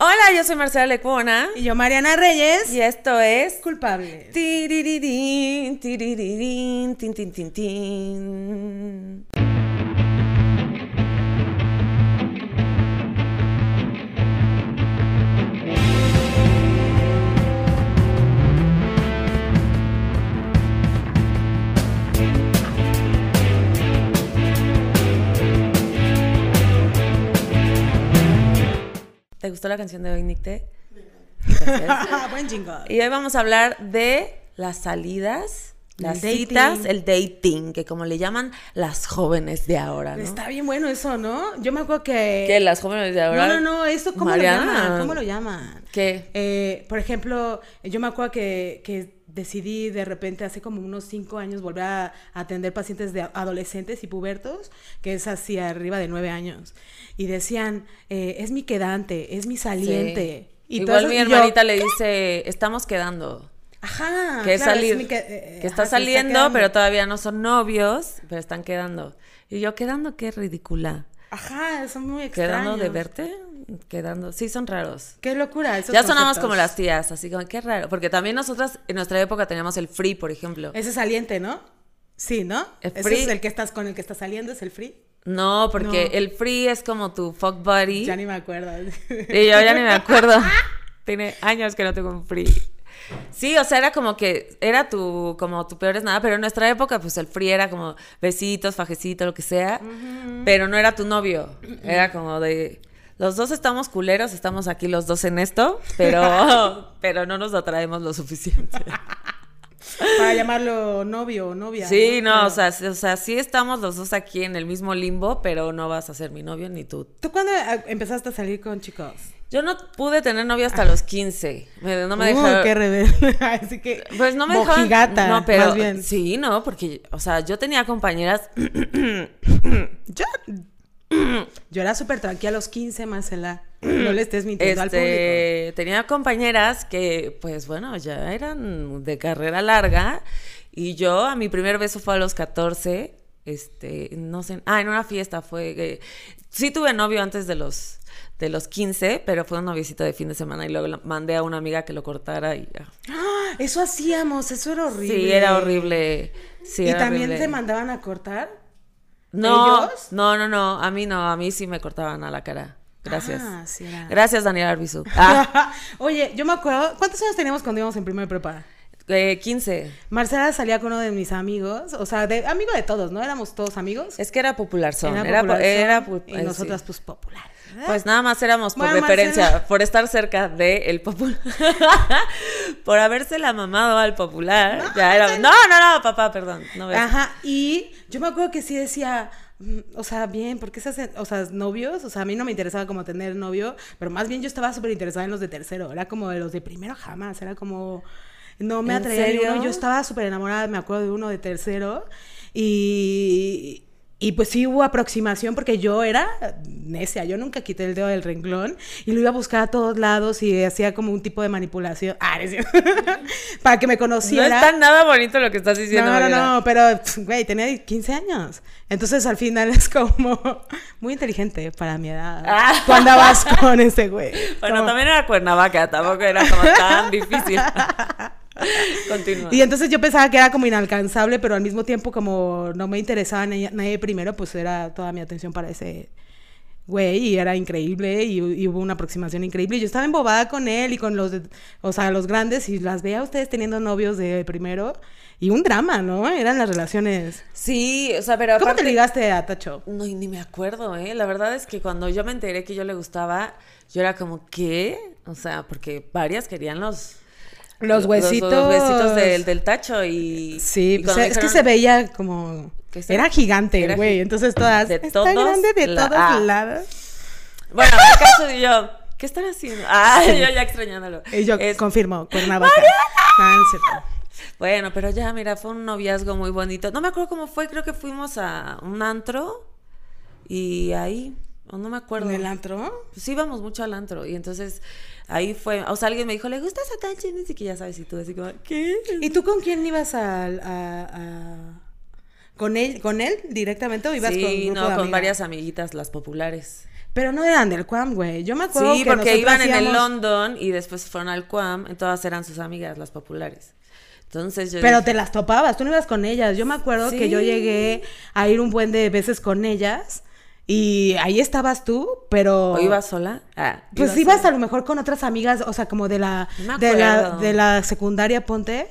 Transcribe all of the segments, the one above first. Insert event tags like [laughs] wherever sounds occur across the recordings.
Hola, yo soy Marcela Lecuona. Y yo, Mariana Reyes. Y esto es. Culpable. Tiririrín, tiririrín, tin, tin, tin, tin. ¿Te gustó la canción de hoy, Nicte? [laughs] Buen jingle. Y hoy vamos a hablar de las salidas, las El citas, dating. el dating, que como le llaman las jóvenes de ahora, ¿no? Está bien bueno eso, ¿no? Yo me acuerdo que. ¿Qué? ¿Las jóvenes de ahora? No, no, no, eso, ¿cómo Mariana. lo llaman? ¿Cómo lo llaman? ¿Qué? Eh, por ejemplo, yo me acuerdo que, que decidí de repente hace como unos cinco años volver a atender pacientes de adolescentes y pubertos, que es así arriba de nueve años. Y decían, eh, es mi quedante, es mi saliente. Y Igual mi yo, hermanita le dice, estamos quedando. Ajá. que es claro, salir. mi que, eh, que está ajá, saliendo, pero todavía no son novios, pero están quedando. Y yo, ¿quedando qué ridícula? Ajá, son muy extraños. ¿Quedando de verte? Quedando. Sí, son raros. Qué locura. esos Ya sonamos como las tías, así como, qué raro. Porque también nosotras en nuestra época teníamos el free, por ejemplo. Ese saliente, ¿no? Sí, ¿no? El Ese free. es el que estás con el que estás saliendo, es el free. No, porque No. el free es como tu fuck buddy. Ya ni me acuerdo. Y yo ya ni me acuerdo. [laughs] Tiene años que no tengo un free. Sí, o sea, era como que era tu, como tu peor es nada, pero en nuestra época, pues el free era como besitos, fajecito, lo que sea, pero no era tu novio. Era como de, los dos estamos culeros, estamos aquí los dos en esto, pero, [laughs] pero no nos atraemos lo suficiente. Para llamarlo novio o novia. Sí, no, o sea, o sea, sí estamos los dos aquí en el mismo limbo, pero no vas a ser mi novio ni tú. ¿Tú cuándo eh, empezaste a salir con chicos? Yo no pude tener novio hasta los 15. Me- no me Uh, dejaron. qué rebelde. [laughs] Así que. Pues no me dejaron. No, pero. Más bien. Sí, no, porque, o sea, yo tenía compañeras. [clears throat] Yo, [clears throat] yo era súper tranquila a los 15, Marcela. No le estés mintiendo al público. este, tenía compañeras que, pues bueno, ya eran de carrera larga. Y yo, a mi primer beso fue a los 14. Este, no sé. Ah, en una fiesta fue. que- sí tuve novio antes de los. De los 15, pero fue un noviecito de fin de semana y luego mandé a una amiga que lo cortara y ya. ¡Ah! Eso hacíamos, eso era horrible. Sí, era horrible. Sí, ¿Y era también horrible. te mandaban a cortar? No, ¿Ellos? no, no, no, a mí no, a mí sí me cortaban a la cara. Gracias. Ah, sí. Gracias, Daniel Arbizu. [laughs] Ah, Oye, yo me acuerdo. ¿Cuántos años teníamos cuando íbamos en primer prepa? eh, 15. Marcela salía con uno de mis amigos, o sea, de, amigo de todos, ¿no? Éramos todos amigos. Es que era popular son. Era Era, po- popular era son, y eh, nosotras sí. pues populares. ¿verdad? Pues nada más éramos por Bueno, referencia, Marcela. por estar cerca de el popular. [laughs] por habérsela mamado al popular. ya era... No, no, no, papá, perdón. No ves. Ajá, y yo me acuerdo que sí decía, mm, o sea, bien, ¿por qué se hacen, o sea, novios? O sea, a mí no me interesaba como tener novio, pero más bien yo estaba súper interesada en los de tercero, era como de los de primero jamás, era como, no me ¿En atraía uno, yo estaba súper enamorada, me acuerdo de uno de tercero, y... Y pues sí hubo aproximación porque yo era necia, yo nunca quité el dedo del renglón y lo iba a buscar a todos lados y hacía como un tipo de manipulación. Ah, no [laughs] para que me No conociera. está nada bonito lo que estás diciendo. No, no, Mariana. no, pero, güey, tenía 15 años. Entonces, al final [laughs] es como muy inteligente para mi edad. Ah. Cuando vas con ese güey. Bueno, Como- también era Cuernavaca, tampoco era como tan difícil. [laughs] [laughs] Continúa. Y entonces yo pensaba que era como inalcanzable, pero al mismo tiempo, como no me interesaba nadie, nadie primero, pues era toda mi atención para ese güey y era increíble y, y hubo una aproximación increíble. Y yo estaba embobada con él y con los, de- o sea, los grandes y las veía a ustedes teniendo novios de primero y un drama, ¿no? Eran las relaciones. Sí, o sea, pero ¿Cómo te ligaste a Tacho? No, ni me acuerdo, ¿eh? La verdad es que cuando yo me enteré que yo le gustaba, yo era como, ¿qué? O sea, porque varias querían los... Los huesitos. Los, huesitos del, del tacho y... Sí, y pues, es que se veía como... Se- Era gigante, güey. Entonces todas... de Está todos grande de la- todos lados. Bueno, en caso de yo, ¿qué están haciendo? Ah, [laughs] yo ya extrañándolo. Y yo Es- confirmo, Cuernavaca. No cierto. Bueno, pero ya, mira, fue un noviazgo muy bonito. No me acuerdo cómo fue, creo que fuimos a un antro y ahí, no me acuerdo. ¿En el antro? Pues íbamos mucho al antro y entonces ahí fue, o sea, alguien me dijo, ¿le gusta esa tal? Y que ya sabes, y tú así como, ¿qué? ¿Y tú con quién ibas a... a- a- ¿Con él, ¿Con él directamente o ibas con un Sí, grupo no, de con varias amiguitas, las populares. Pero no eran del Quam, güey. Yo me acuerdo Sí, que porque iban en el London y después fueron al Quam, todas eran sus amigas, las populares. Entonces yo Pero dije, te las topabas, tú no ibas con ellas. Yo me acuerdo que yo llegué a ir un buen de veces con ellas y ahí estabas tú, pero... ¿O ibas sola? Ah, Pues ibas ibas sola. a lo mejor con otras amigas, o sea, como de la, No de la, de la secundaria, ponte.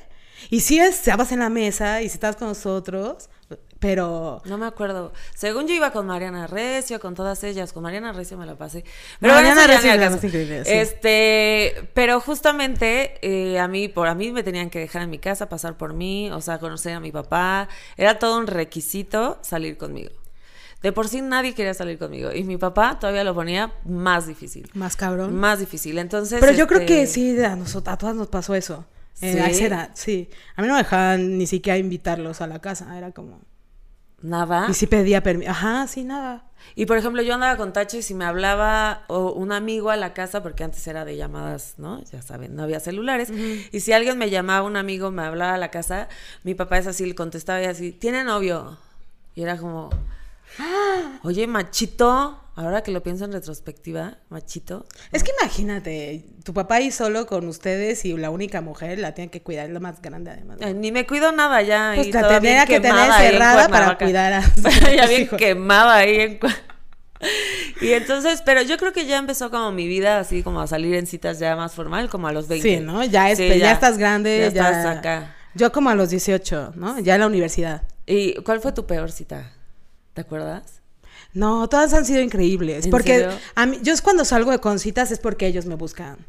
Y sí estabas en la mesa y sí estabas con nosotros, pero... No me acuerdo. Según yo iba con Mariana Recio, con todas ellas. Con Mariana Recio me la pasé. Pero Mariana bueno, Recio al más increíble, sí. Este, pero justamente eh, a mí, por a mí me tenían que dejar en mi casa, pasar por mí, o sea, conocer a mi papá. Era todo un requisito salir conmigo. De por sí nadie quería salir conmigo. Y mi papá todavía lo ponía más difícil. Más cabrón. Más difícil. Entonces. Pero yo creo este, que sí, a, nosotros, a todas nos pasó eso. Eh, a ¿Sí? esa edad, sí. A mí no me dejaban ni siquiera invitarlos a la casa, era como... Nada. Y sí pedía permiso. Ajá, sí, nada. Y por ejemplo, yo andaba con Tacho y si me hablaba o un amigo a la casa, porque antes era de llamadas, ¿no? Ya saben, no había celulares. Y si alguien me llamaba, un amigo me hablaba a la casa, mi papá es así, le contestaba y así, ¿tiene novio? Y era como, [gasps] oye, machito, ahora que lo pienso en retrospectiva, machito. Es que imagínate, tu papá ahí solo con ustedes y la única mujer la tiene que cuidar, es la más grande además. Eh, ni me cuido nada ya. Pues la bien que tener cerrada para cuidar a ya bien hijos. quemada ahí en [laughs] [laughs] Y entonces, pero yo creo que ya empezó como mi vida así como a salir en citas ya más formal, como a los 20. Sí, ¿no? Ya, es, Sí, ya, estás grande, ya ya... estás acá. Yo como a los 18, ¿no? Ya en la universidad. ¿Y cuál fue tu peor cita? ¿Te acuerdas? No, todas han sido increíbles. ¿En Porque serio? a mí, yo es cuando salgo de con citas es porque ellos me buscan.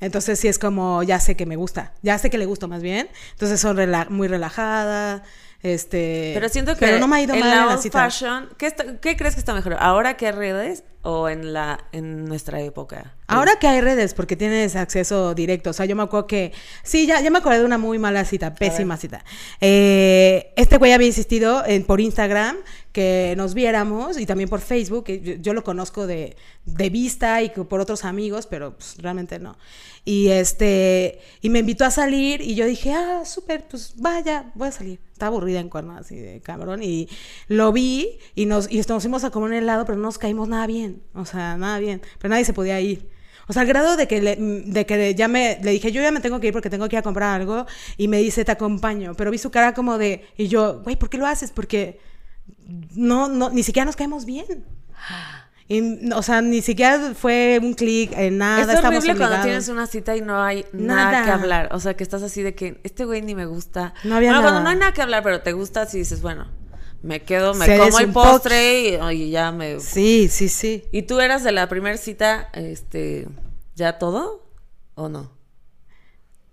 Entonces sí es como, ya sé que me gusta, ya sé que le gusto más bien. Entonces son rela- muy relajada, este... Pero siento que Pero no me ha ido en mal la en la cita. fashion, ¿qué, está- qué crees que está mejor? ¿Ahora que redes o en la en nuestra época? Ahora que hay redes, porque tienes acceso directo. O sea, yo me acuerdo que. Sí, ya, ya me acordé de una muy mala cita, pésima cita. Eh, este güey había insistido en, por Instagram que nos viéramos y también por Facebook. yo, lo conozco de, de vista y por otros amigos, pero pues, realmente no. Y este. Y me invitó a salir y yo dije, ah, súper, pues vaya, voy a salir. Estaba aburrida en cuerno, así de cabrón. Y lo vi y nos, y nos fuimos a comer un helado, pero no nos caímos nada bien. O sea, nada bien. Pero nadie se podía ir. O sea, al grado de que, le, de que ya me, le dije, yo ya me tengo que ir porque tengo que ir a comprar algo. Y me dice, te acompaño. Pero vi su cara como de, y yo, güey, ¿por qué lo haces? Porque no, no, ni siquiera nos caemos bien. Y, o sea, ni siquiera fue un clic en nada. es horrible cuando obligados. tienes una cita y no hay nada, Nada. que hablar. O sea, que estás así de que este güey ni me gusta. No había bueno, cuando nada. no hay nada que hablar, pero te gusta, si dices, bueno, me quedo, me como el postre y, y ya me. Sí, sí, sí. ¿Y tú eras de la primera cita, este, ya todo? ¿O no?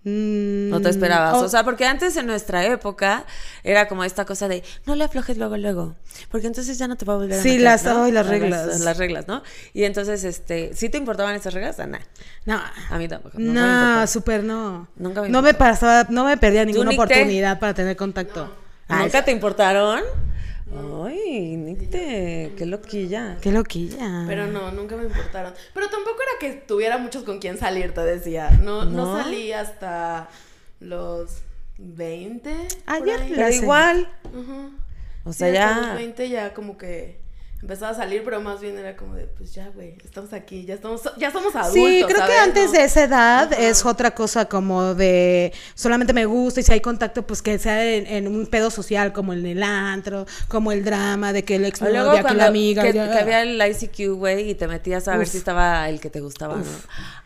Mm, No te esperabas. oh, O sea, porque antes en nuestra época era como esta cosa de no le aflojes luego, luego. Porque entonces ya no te va a volver a Sí, meter, las- ¿no? las reglas. Las, reglas, ¿no? Y entonces, este, ¿sí te importaban esas reglas? Ah, nah. no. A mí tampoco. No, importó. súper no. Nunca me no me pasaba, no me perdía ninguna oportunidad para tener contacto. Ay, ¿Nunca te importaron? Ay, Nicte, qué loquilla. Qué loquilla. Pero no, nunca me importaron. Pero tampoco era que tuviera muchos con quien salir, te decía. No, no, ¿No? salí hasta los 20. Ah, por ya, ahí. la- Pero igual. Ujú. O Sí, sea, hasta los ya. 20 ya como que empezaba a salir, pero más bien era como de, pues ya, güey, estamos aquí, ya estamos, ya somos adultos. Sí, creo que antes ¿No? de esa edad Ajá. es otra cosa como de solamente me gusta y si hay contacto, pues que sea en, en un pedo social como el del antro, como el drama de que el ex luego cuando la amiga. que, ya. que había el ICQ, güey, y te metías a ver si estaba el que te gustaba, ¿no? Y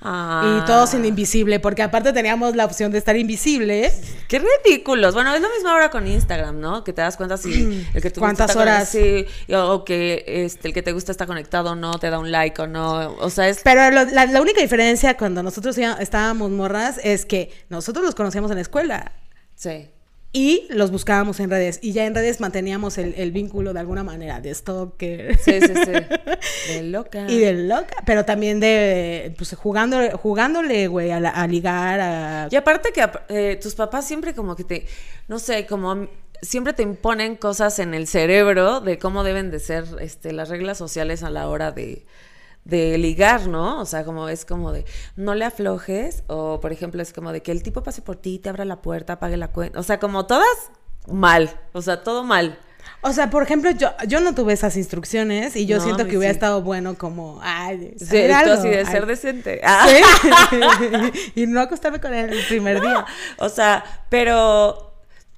Ah. todos en invisible, porque aparte teníamos la opción de estar invisible. Qué ridículos. Bueno, es lo mismo ahora con Instagram, ¿no? Que te das cuenta si el que te [clears throat] ¿Cuántas horas? Sí, o que este, el que te gusta está conectado o no, te da un like o no. O sea, es... Pero lo- la, la única diferencia cuando nosotros estábamos morras es que nosotros los conocíamos en la escuela. Sí. Y los buscábamos en redes. Y ya en redes manteníamos el, el vínculo de alguna manera, de stalker. Sí, sí, sí. [laughs] De loca. Y de loca, pero también de, pues, jugando, jugándole, güey, a, la- a ligar, a... Y aparte que eh, tus papás siempre como que te, no sé, como siempre te imponen cosas en el cerebro de cómo deben de ser este, las reglas sociales a la hora de, de ligar, ¿no? O sea, como es como de no le aflojes o por ejemplo es como de que el tipo pase por ti, te abra la puerta, pague la cuenta, o sea, como todas mal, o sea, todo mal. O sea, por ejemplo, yo, yo no tuve esas instrucciones y yo No, siento que hubiera sí. estado bueno como, ay, Sí, algo. así de Ay, ser decente. Ah. sí. [laughs] y no acostarme con él el primer [laughs] día. O sea, pero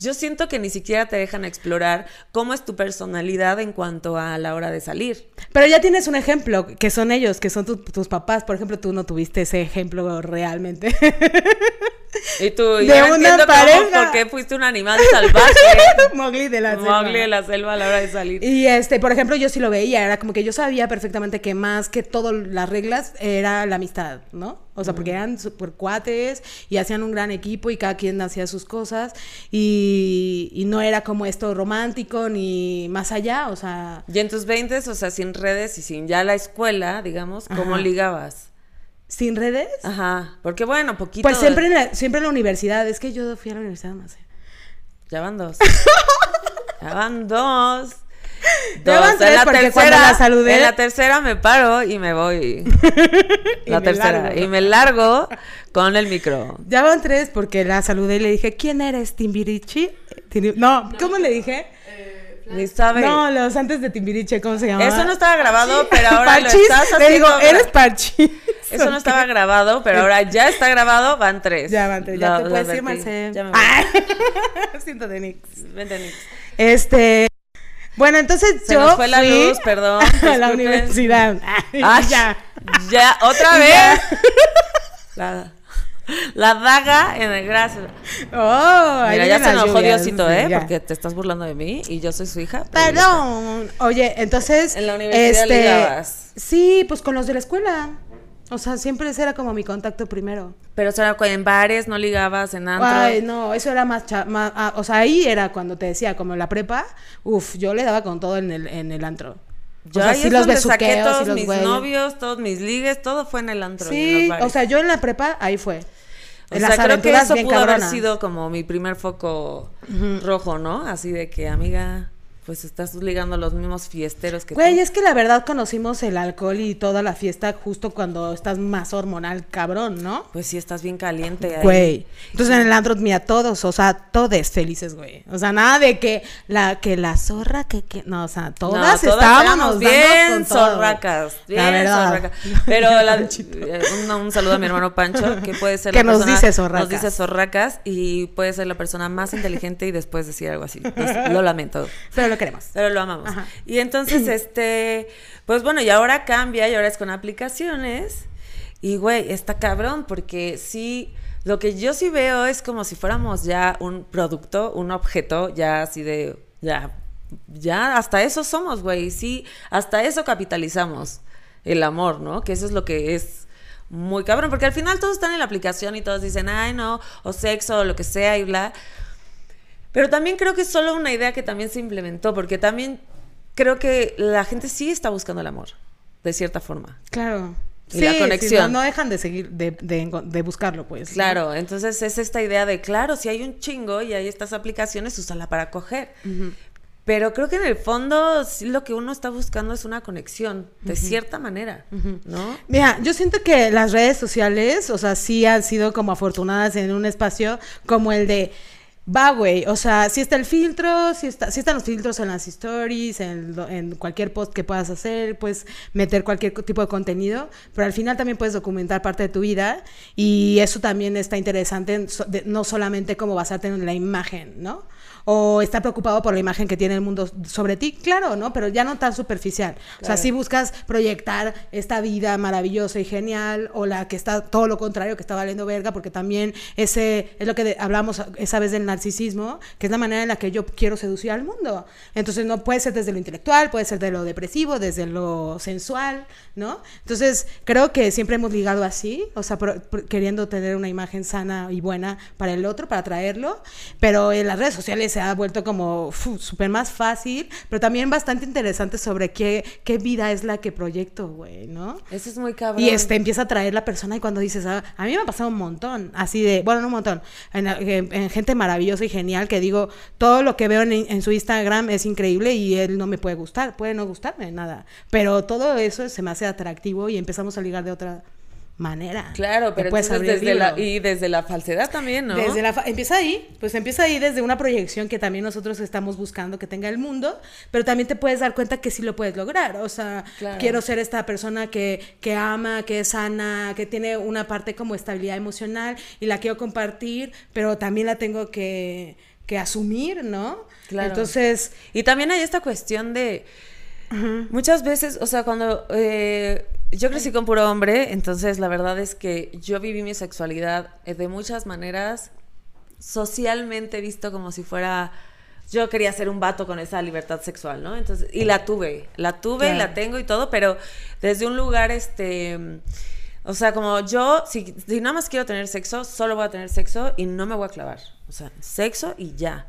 yo siento que ni siquiera te dejan explorar cómo es tu personalidad en cuanto a la hora de salir. Pero ya tienes un ejemplo, que son ellos, que son tu- tus papás. Por ejemplo, tú no tuviste ese ejemplo realmente. [laughs] Y tú, De yo una entiendo cómo, pareja. por qué fuiste un animal salvaje. [laughs] Mowgli de la selva. Mowgli de la selva a la hora de salir. Y este, por ejemplo, yo sí lo veía, era como que yo sabía perfectamente que más que todas las reglas era la amistad, ¿no? O sea, porque eran super cuates y hacían un gran equipo y cada quien hacía sus cosas y, y no era como esto romántico ni más allá, o sea, Y en tus 20, o sea, sin redes y sin ya la escuela, digamos, ¿cómo Ajá. ligabas? Sin redes. Ajá, porque bueno, poquito. Pues siempre en, la, siempre en la universidad, es que yo fui a la universidad más. [laughs] Ya van dos. ya van dos. Ya van Dos. tres, en la porque tercera, la saludé- en la tercera me paro y me voy. [laughs] Y la me tercera. largo. Y me largo con el micro. Ya van tres porque la saludé y le dije, ¿quién eres, Timbirichi? No, ¿cómo le dije? Ni sabe. No, los antes de Timbiriche, ¿cómo se llamaba? Eso no estaba grabado, pero ahora lo Parchís, estás le digo, eres Parchís. Eso no estaba grabado, pero ahora ya está grabado, van tres. Ya, Mante, ya Lo- te lo puedes ir, advertí. Marce. Ya me voy. Ay. [laughs] Siento de Nix. Vente, Nix. Este. Bueno, entonces Se yo nos fue la fui luz, perdón. [laughs] a la universidad. Ay, Ay, [laughs] ya. Ya, otra vez. ya. La, la daga en el brazo. Oh, Mira, ya se enojó lluvias, Diosito, ¿eh? ya. Porque te estás burlando de mí y yo soy su hija. Perdón. Oye, entonces. En la universidad ligabas. Sí, pues con los de la escuela. O sea, siempre ese era como mi contacto primero. Pero o sea, en bares no ligabas, en antro. Ay, no, eso era más, más- ah, o sea, ahí era cuando te decía, como en la prepa, uf, yo le daba con todo en el, en el antro. Yo o sea, ahí sí es los donde saqué todos los mis güeyes. novios, todos mis ligues, todo fue en el antro. Sí, o sea, yo en la prepa, ahí fue. O En sea, creo que eso pudo haber cabronas. sido como mi primer foco rojo, ¿no? Así de que, amiga, pues estás ligando los mismos fiesteros que Güey, tú. es que la verdad conocimos el alcohol y toda la fiesta justo cuando estás más hormonal, cabrón, ¿no? Pues sí, estás bien caliente ahí. Güey. Entonces en el antro, mira, todos, o sea, todos felices, güey. O sea, nada de que la, que la zorra, que, que, no, o sea, No, todas todas estábamos bien con todo. zorracas, bien La verdad. zorracas. [laughs] Pero la- eh, un, un saludo a mi hermano Pancho, que puede ser [laughs] Que la nos persona- dice zorracas. Nos dice zorracas y puede ser la persona más inteligente y después decir algo así. Pues, lo lamento. [laughs] Pero lo queremos. Pero lo amamos. Ajá. Y entonces, [clears throat] este, pues bueno, y ahora cambia y ahora es con aplicaciones. Y güey, está cabrón, porque sí, lo que yo sí veo es como si fuéramos ya un producto, un objeto, ya así de, ya, ya, hasta eso somos, güey. Sí, hasta eso capitalizamos el amor, ¿no? Que eso es lo que es muy cabrón, porque al final todos están en la aplicación y todos dicen, ay, no, o sexo, o lo que sea, y bla. Pero también creo que es solo una idea que también se implementó, porque también creo que la gente sí está buscando el amor, de cierta forma. Claro. Y la sí, conexión. no, no dejan de seguir, de, de, buscarlo, pues. ¿no? Claro, entonces es esta idea de, claro, si hay un chingo y hay estas aplicaciones, úsala para coger. Pero creo que en el fondo sí lo que uno está buscando es una conexión, de cierta manera, ¿no? Mira, yo siento que las redes sociales, o sea, sí han sido como afortunadas en un espacio como el de, va, güey, o sea, si está el filtro, si, está, si están los filtros en las stories, en, en cualquier post que puedas hacer, puedes meter cualquier tipo de contenido, pero al final también puedes documentar parte de tu vida y eso también está interesante, no solamente como basarte en la imagen, ¿no? O estar preocupado por la imagen que tiene el mundo sobre ti, claro, ¿no? Pero ya no tan superficial. O sea, si buscas proyectar esta vida maravillosa y genial, o la que está todo lo contrario, que está valiendo verga, porque también ese es lo que de- hablamos esa vez del narcisismo, que es la manera en la que yo quiero seducir al mundo. Entonces no puede ser desde lo intelectual, puede ser de lo depresivo, desde lo sensual, ¿no? Entonces creo que siempre hemos ligado así, o sea, pro- pro- queriendo tener una imagen sana y buena para el otro, para atraerlo, pero en las redes sociales se ha vuelto como súper más fácil, pero también bastante interesante sobre qué, qué vida es la que proyecto, güey, ¿no? Eso es muy cabrón. Y este empieza a traer la persona y cuando dices, ah, a mí me ha pasado un montón, así de, bueno, no un montón, en, en- en gente maravillosa y genial que digo, todo lo que veo en, en su Instagram es increíble y él no me puede gustar, puede no gustarme, nada, pero todo eso se me hace atractivo y empezamos a ligar de otra manera. Claro, pero puedes abrir desde la, y desde la falsedad también, ¿no? Desde la fa- empieza ahí, pues empieza ahí desde una proyección que también nosotros estamos buscando que tenga el mundo, pero también te puedes dar cuenta que sí lo puedes lograr. O sea, Claro. quiero ser esta persona que, que ama, que es sana, que tiene una parte como estabilidad emocional y la quiero compartir, pero también la tengo que, que asumir, ¿no? Claro. Entonces, Y también hay esta cuestión de muchas veces, o sea, cuando eh, yo crecí con puro hombre, entonces la verdad es que yo viví mi sexualidad eh, de muchas maneras socialmente visto como si fuera yo quería ser un vato con esa libertad sexual, ¿no? Entonces, y la tuve, la tuve y la tengo y todo, pero desde un lugar este o sea, como yo, si, si nada más quiero tener sexo, solo voy a tener sexo y no me voy a clavar. O sea, sexo y ya.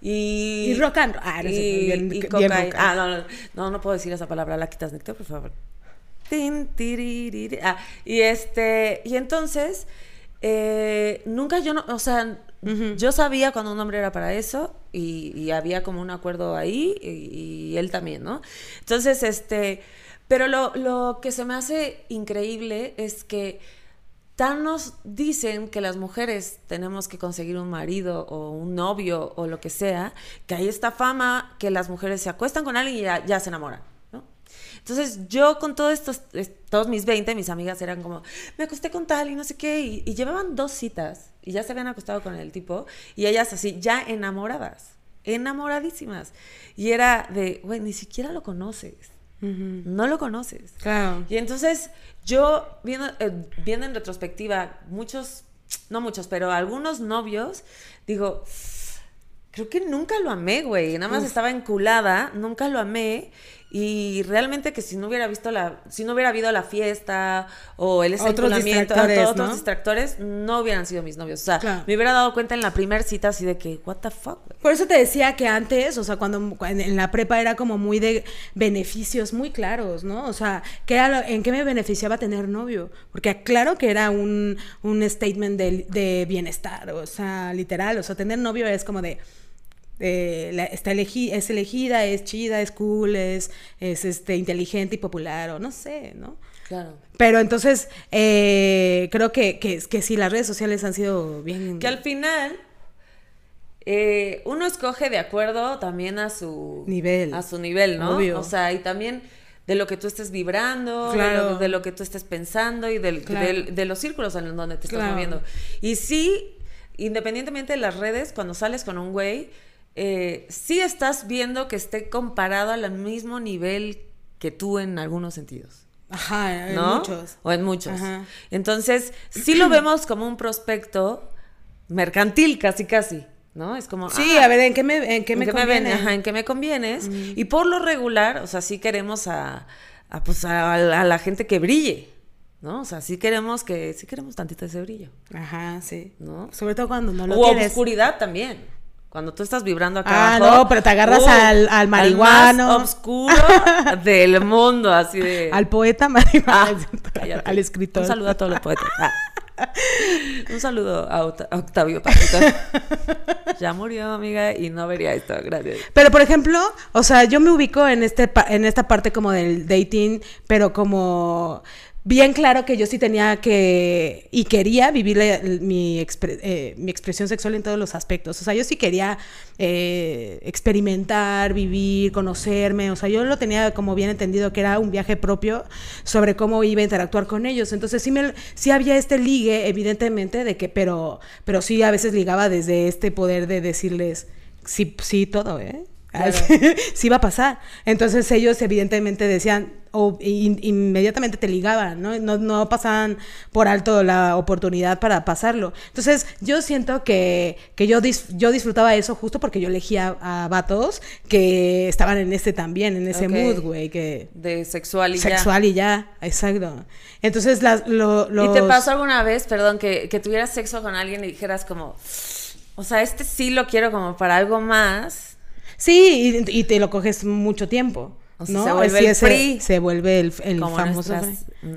Y, Y rock and roll. Ah, no y, bien- y bien cocaína. rock and Ah, no, no, no, no puedo decir esa palabra. La quitas, Nectar, por favor. Tin, tiririri. Ah, y este, y entonces, eh, nunca yo no, o sea, yo sabía cuando un hombre era para eso y, y había como un acuerdo ahí y, y él también, ¿no? Entonces, este, pero lo, lo que se me hace increíble es que tan nos dicen que las mujeres tenemos que conseguir un marido o un novio o lo que sea, que hay esta fama que las mujeres se acuestan con alguien y ya, ya se enamoran. Entonces yo con todos estos, es- todos mis 20, mis amigas eran como, me acosté con tal y no sé qué, y, y llevaban dos citas y ya se habían acostado con el tipo y ellas así, ya enamoradas, enamoradísimas. Y era de, güey, ni siquiera lo conoces, no lo conoces. claro. Y entonces yo, viendo, eh, viendo en retrospectiva, muchos, no muchos, pero algunos novios, digo, creo que nunca lo amé, güey. Nada más estaba enculada, nunca lo amé. Y realmente que si no hubiera visto la, si no hubiera habido la fiesta o el Otros enculamiento, todos ¿no? otros distractores, no hubieran sido mis novios. O sea, Claro. me hubiera dado cuenta en la primera cita así de que, what the fuck. Por eso te decía que antes, o sea, cuando en la prepa era como muy de beneficios muy claros, ¿no? O sea, ¿qué era lo- ¿en qué me beneficiaba tener novio? Porque claro que era un, un statement de, de bienestar, o sea, literal, o sea, tener novio es como de... eh, la- está elegi- es elegida, es chida, es cool, es, es este, inteligente y popular, o no sé, ¿no? Claro. Pero entonces, eh, creo que, que, que sí, las redes sociales han sido bien... Que al final eh, uno escoge de acuerdo también a su Nivel. A su nivel, ¿no? Obvio. O sea, y también de lo que tú estés vibrando, de, lo, de lo que tú estés pensando y del- Claro. del- de los círculos en donde te estás Claro. moviendo. Y sí, independientemente de las redes, cuando sales con un güey, eh, sí estás viendo que esté comparado al mismo nivel que tú en algunos sentidos. Ajá, en ¿no? muchos. O en muchos. Ajá. Entonces, sí lo vemos como un prospecto mercantil, casi, casi, ¿no? Es como. Sí, ah, a ver, ¿en qué me, en qué ¿en me qué conviene? ajá, en qué me convienes. Y por lo regular, o sea, sí queremos a, a, pues, a, a la gente que brille, ¿no? O sea, sí queremos que, sí queremos tantito ese brillo, Ajá, sí. ¿no? Sobre todo cuando no lo o tienes. oscuridad también. Cuando tú estás vibrando acá Ah, abajo, no, pero te agarras uh, al- al marihuano. más oscuro [laughs] del mundo, así de... Al poeta marihuana, Ah, al escritor. Un saludo a todos los poetas. Ah. [laughs] Un saludo a, Oct- a Octavio Pazito. [laughs] Ya murió, amiga, y no vería esto. Gracias. Pero por ejemplo, o sea, yo me ubico en este pa- en esta parte como del dating, pero como bien claro que yo sí tenía que y quería vivir mi, eh, mi expresión sexual en todos los aspectos. O sea, yo sí quería eh, experimentar, vivir, conocerme. O sea, yo lo tenía como bien entendido que era un viaje propio sobre cómo iba a interactuar con ellos. Entonces sí, me, sí había este ligue, evidentemente, de que, pero, pero sí a veces ligaba desde este poder de decirles, sí, sí, todo, ¿eh? Claro. [laughs] sí va a pasar. Entonces ellos evidentemente decían, o in- inmediatamente te ligaban, ¿no? ¿no? No pasaban por alto la oportunidad para pasarlo. Entonces yo siento que, que yo, dis- yo disfrutaba eso justo porque yo elegía a vatos que estaban en ese también, en ese mood, güey, que... De sexual y ya. Sexual y ya, exacto. Entonces las, lo, los... ¿Y te pasó alguna vez, perdón, que, que tuvieras sexo con alguien y dijeras como, o sea, este sí lo quiero como para algo más? Sí, y, y te lo coges mucho tiempo. O sea, ¿no? se vuelve Así el free. Se vuelve el, el como famoso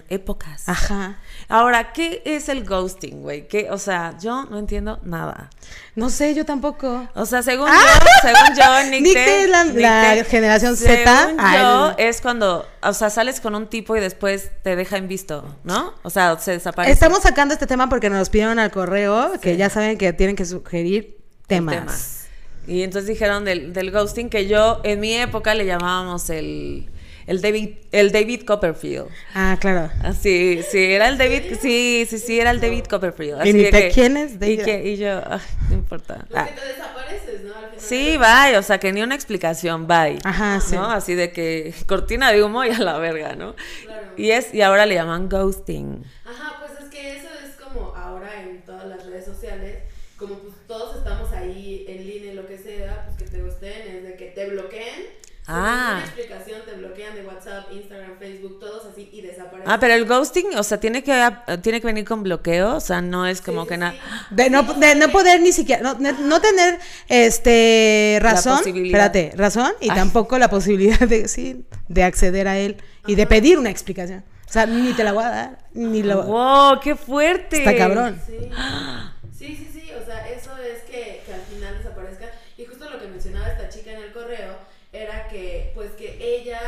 épocas. Ajá. Ahora, ¿qué es el ghosting, güey? ¿Qué, o sea, yo no entiendo nada. No sé, yo tampoco. O sea, según yo, según yo, [laughs] Nick, Nick T- T es la- Nick la T, generación Z. Según Ay, yo, es cuando, o sea, sales con un tipo y después te deja en visto, ¿no? O sea, se desaparece. Estamos sacando este tema porque nos pidieron al correo, que ya saben que tienen que sugerir temas. Y entonces dijeron del, del ghosting que yo, en mi época, le llamábamos el, el David, el David Copperfield. Ah, claro. Así, sí, era el David, sí, sí, sí, era el David Copperfield. Así ni de te- que- quién es Y, David? que, y yo, ay, no importa. Ah, que te desapareces, ¿no? Al final Sí, bye, o sea, que ni una explicación, bye. Ajá, sí. ¿No? Así de que cortina de humo y a la verga, ¿no? Claro. Y es y ahora le llaman ghosting. Ajá, pues es que eso es como ahora en todas las redes sociales, te bloqueen. Ah. ninguna explicación, te bloquean de WhatsApp, Instagram, Facebook, todos así y desaparecen. Ah, pero el ghosting, o sea, tiene que tiene que venir con bloqueo, o sea, no es como Sí, que sí, nada. sí. De no, de no poder ni siquiera, no, no tener este razón, espérate, razón y Ay. tampoco la posibilidad de sí, de acceder a él y de pedir una explicación. O sea, ni te la voy a dar, ni lo ¡Wow! ¡Qué fuerte! está cabrón. Sí. sí, sí, sí, o sea, eso es que, que al final desaparezca. Y justo lo que mencionaba esta chica en el correo era que, pues, que ella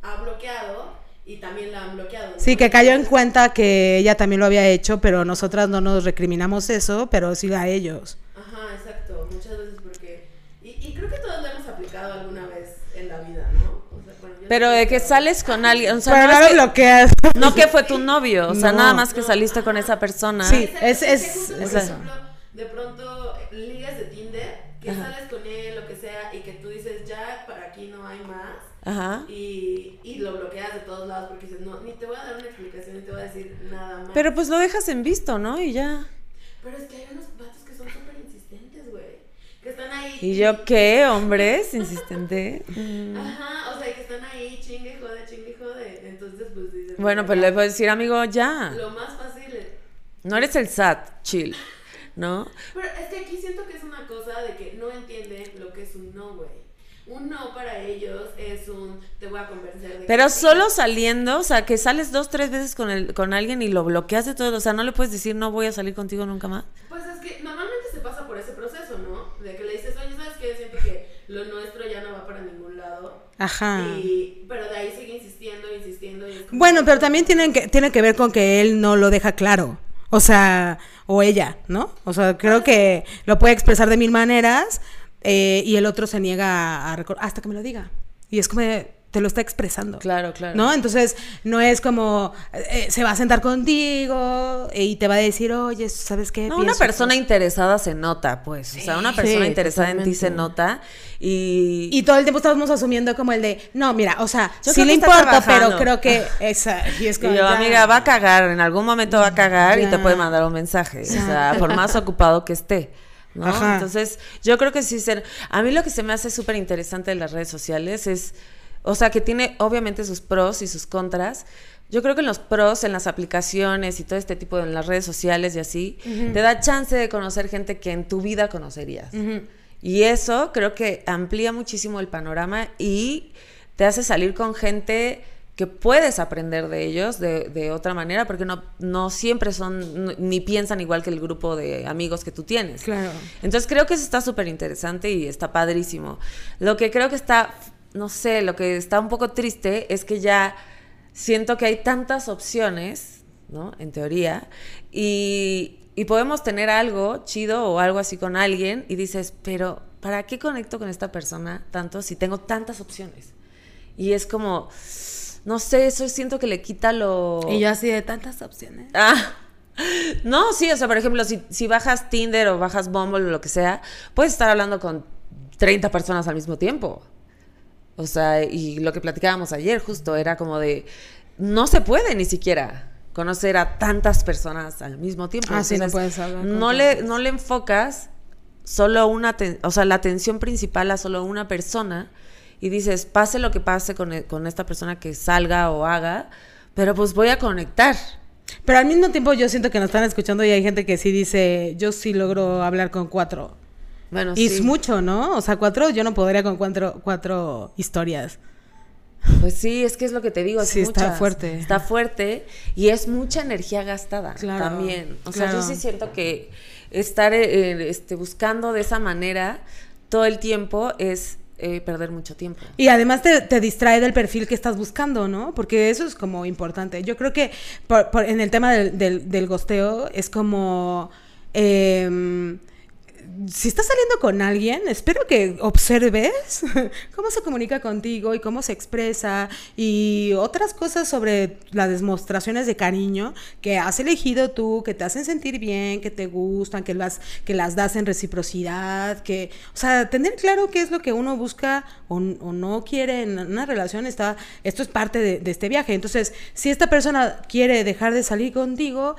ha bloqueado y también la han bloqueado. ¿no? Sí, que cayó en cuenta que ella también lo había hecho, pero nosotras no nos recriminamos eso, pero sí a ellos. Ajá, exacto, muchas veces porque... Y, y creo que todos lo hemos aplicado alguna vez en la vida, ¿no? O sea, bueno, Pero de que sales con alguien, o sea, pero no, no es lo que, bloqueas. [laughs] no que fue tu [laughs] novio, o sea, No. nada más que saliste con esa persona. Sí. Es- es- justo, es por eso. ejemplo, de pronto ligas de Tinder, que Ajá. sales con él, y que Ajá. Y, y lo bloqueas de todos lados porque dices, no, ni te voy a dar una explicación, ni te voy a decir nada más. Pero pues lo dejas en visto, ¿no? Y ya. Pero es que hay unos vatos que son súper insistentes, güey. Que están ahí. ¿Y yo qué, hombres? Insistente. [laughs] Mm. Ajá, o sea, que están ahí, chingue, jode, chingue, jode. Entonces, pues dices. Bueno, pues le puedo decir, amigo, ya. Lo más fácil es. No eres el SAT, chill. ¿No? Pero es que aquí siento que es una cosa de que no entienden lo que es un no, güey. Un no para ellos es un te voy a convencer de Pero que solo saliendo, o sea, que sales dos, tres veces con, el, con alguien y lo bloqueas de todo. O sea, no le puedes decir, no voy a salir contigo nunca más. Pues es que normalmente se pasa por ese proceso, ¿no? De que le dices, oye, ¿sabes qué? Siento que lo nuestro ya no va para ningún lado. Ajá. Y, pero de ahí sigue insistiendo, insistiendo. Y Bueno, pero también tienen que, tiene que ver con que él no lo deja claro. O sea, o ella, ¿no? O sea, creo que lo puede expresar de mil maneras eh, y el otro se niega a recordar hasta que me lo diga. Y es como, de, te lo está expresando. Claro, claro. ¿No? Entonces, no es como, eh, se va a sentar contigo y te va a decir, oye, ¿sabes qué? No, una persona que-". interesada se nota, pues. O sea, una Sí, persona sí, interesada en ti se totalmente. nota. Y, Y todo el tiempo estamos asumiendo como el de, no, mira, o sea, Yo sí le importa, pero creo que [laughs] esa, y es y como, yo, ya. amiga, va a cagar, en algún momento va a cagar y te Ya. puede mandar un mensaje. O sea, por más ocupado que esté. ¿No? Ajá. Entonces, yo creo que sí ser. A mí lo que se me hace súper interesante de las redes sociales es. O sea, que tiene obviamente sus pros y sus contras. Yo creo que en los pros, en las aplicaciones y todo este tipo de en las redes sociales y así, te da chance de conocer gente que en tu vida conocerías. Y eso creo que amplía muchísimo el panorama y te hace salir con gente que puedes aprender de ellos de, de otra manera, porque no, no siempre son, ni piensan igual que el grupo de amigos que tú tienes. Claro. Entonces creo que eso está súper interesante y está padrísimo. Lo que creo que está, no sé, lo que está un poco triste es que ya siento que hay tantas opciones, ¿no? En teoría, y, y podemos tener algo chido o algo así con alguien y dices, pero ¿para qué conecto con esta persona tanto si tengo tantas opciones? Y es como, no sé, eso siento que le quita lo... Y yo así de tantas opciones. Ah. [laughs] No, sí, o sea, por ejemplo, si, si bajas Tinder o bajas Bumble o lo que sea, puedes estar hablando con 30 personas al mismo tiempo. O sea, y lo que platicábamos ayer justo era como de, no se puede ni siquiera conocer a tantas personas al mismo tiempo. Ah, sí, no puedes hablar No le, no le enfocas solo una, o sea, la atención principal a solo una persona y dices, pase lo que pase con, e- con esta persona que salga o haga, pero pues voy a conectar. Pero al mismo tiempo yo siento que nos están escuchando y hay gente que sí dice, yo sí logro hablar con cuatro. Bueno, Y sí. es mucho, ¿no? O sea, cuatro, yo no podría con cuatro, cuatro historias. Pues sí, es que es lo que te digo. es Sí, está muchas. fuerte. Está fuerte y es mucha energía gastada Claro, también. O sea, yo claro. sí siento que estar eh, este, buscando de esa manera todo el tiempo es eh, perder mucho tiempo. Y además te, te distrae del perfil que estás buscando, ¿no? Porque eso es como importante. Yo creo que por- por- en el tema del, del, del gosteo es como... em, si estás saliendo con alguien, espero que observes [laughs] cómo se comunica contigo y cómo se expresa y otras cosas sobre las demostraciones de cariño que has elegido tú, que te hacen sentir bien, que te gustan, que las, que las das en reciprocidad, que, o sea, tener claro qué es lo que uno busca o, no quiere en una relación, está, esto es parte de este viaje. Entonces, si esta persona quiere dejar de salir contigo,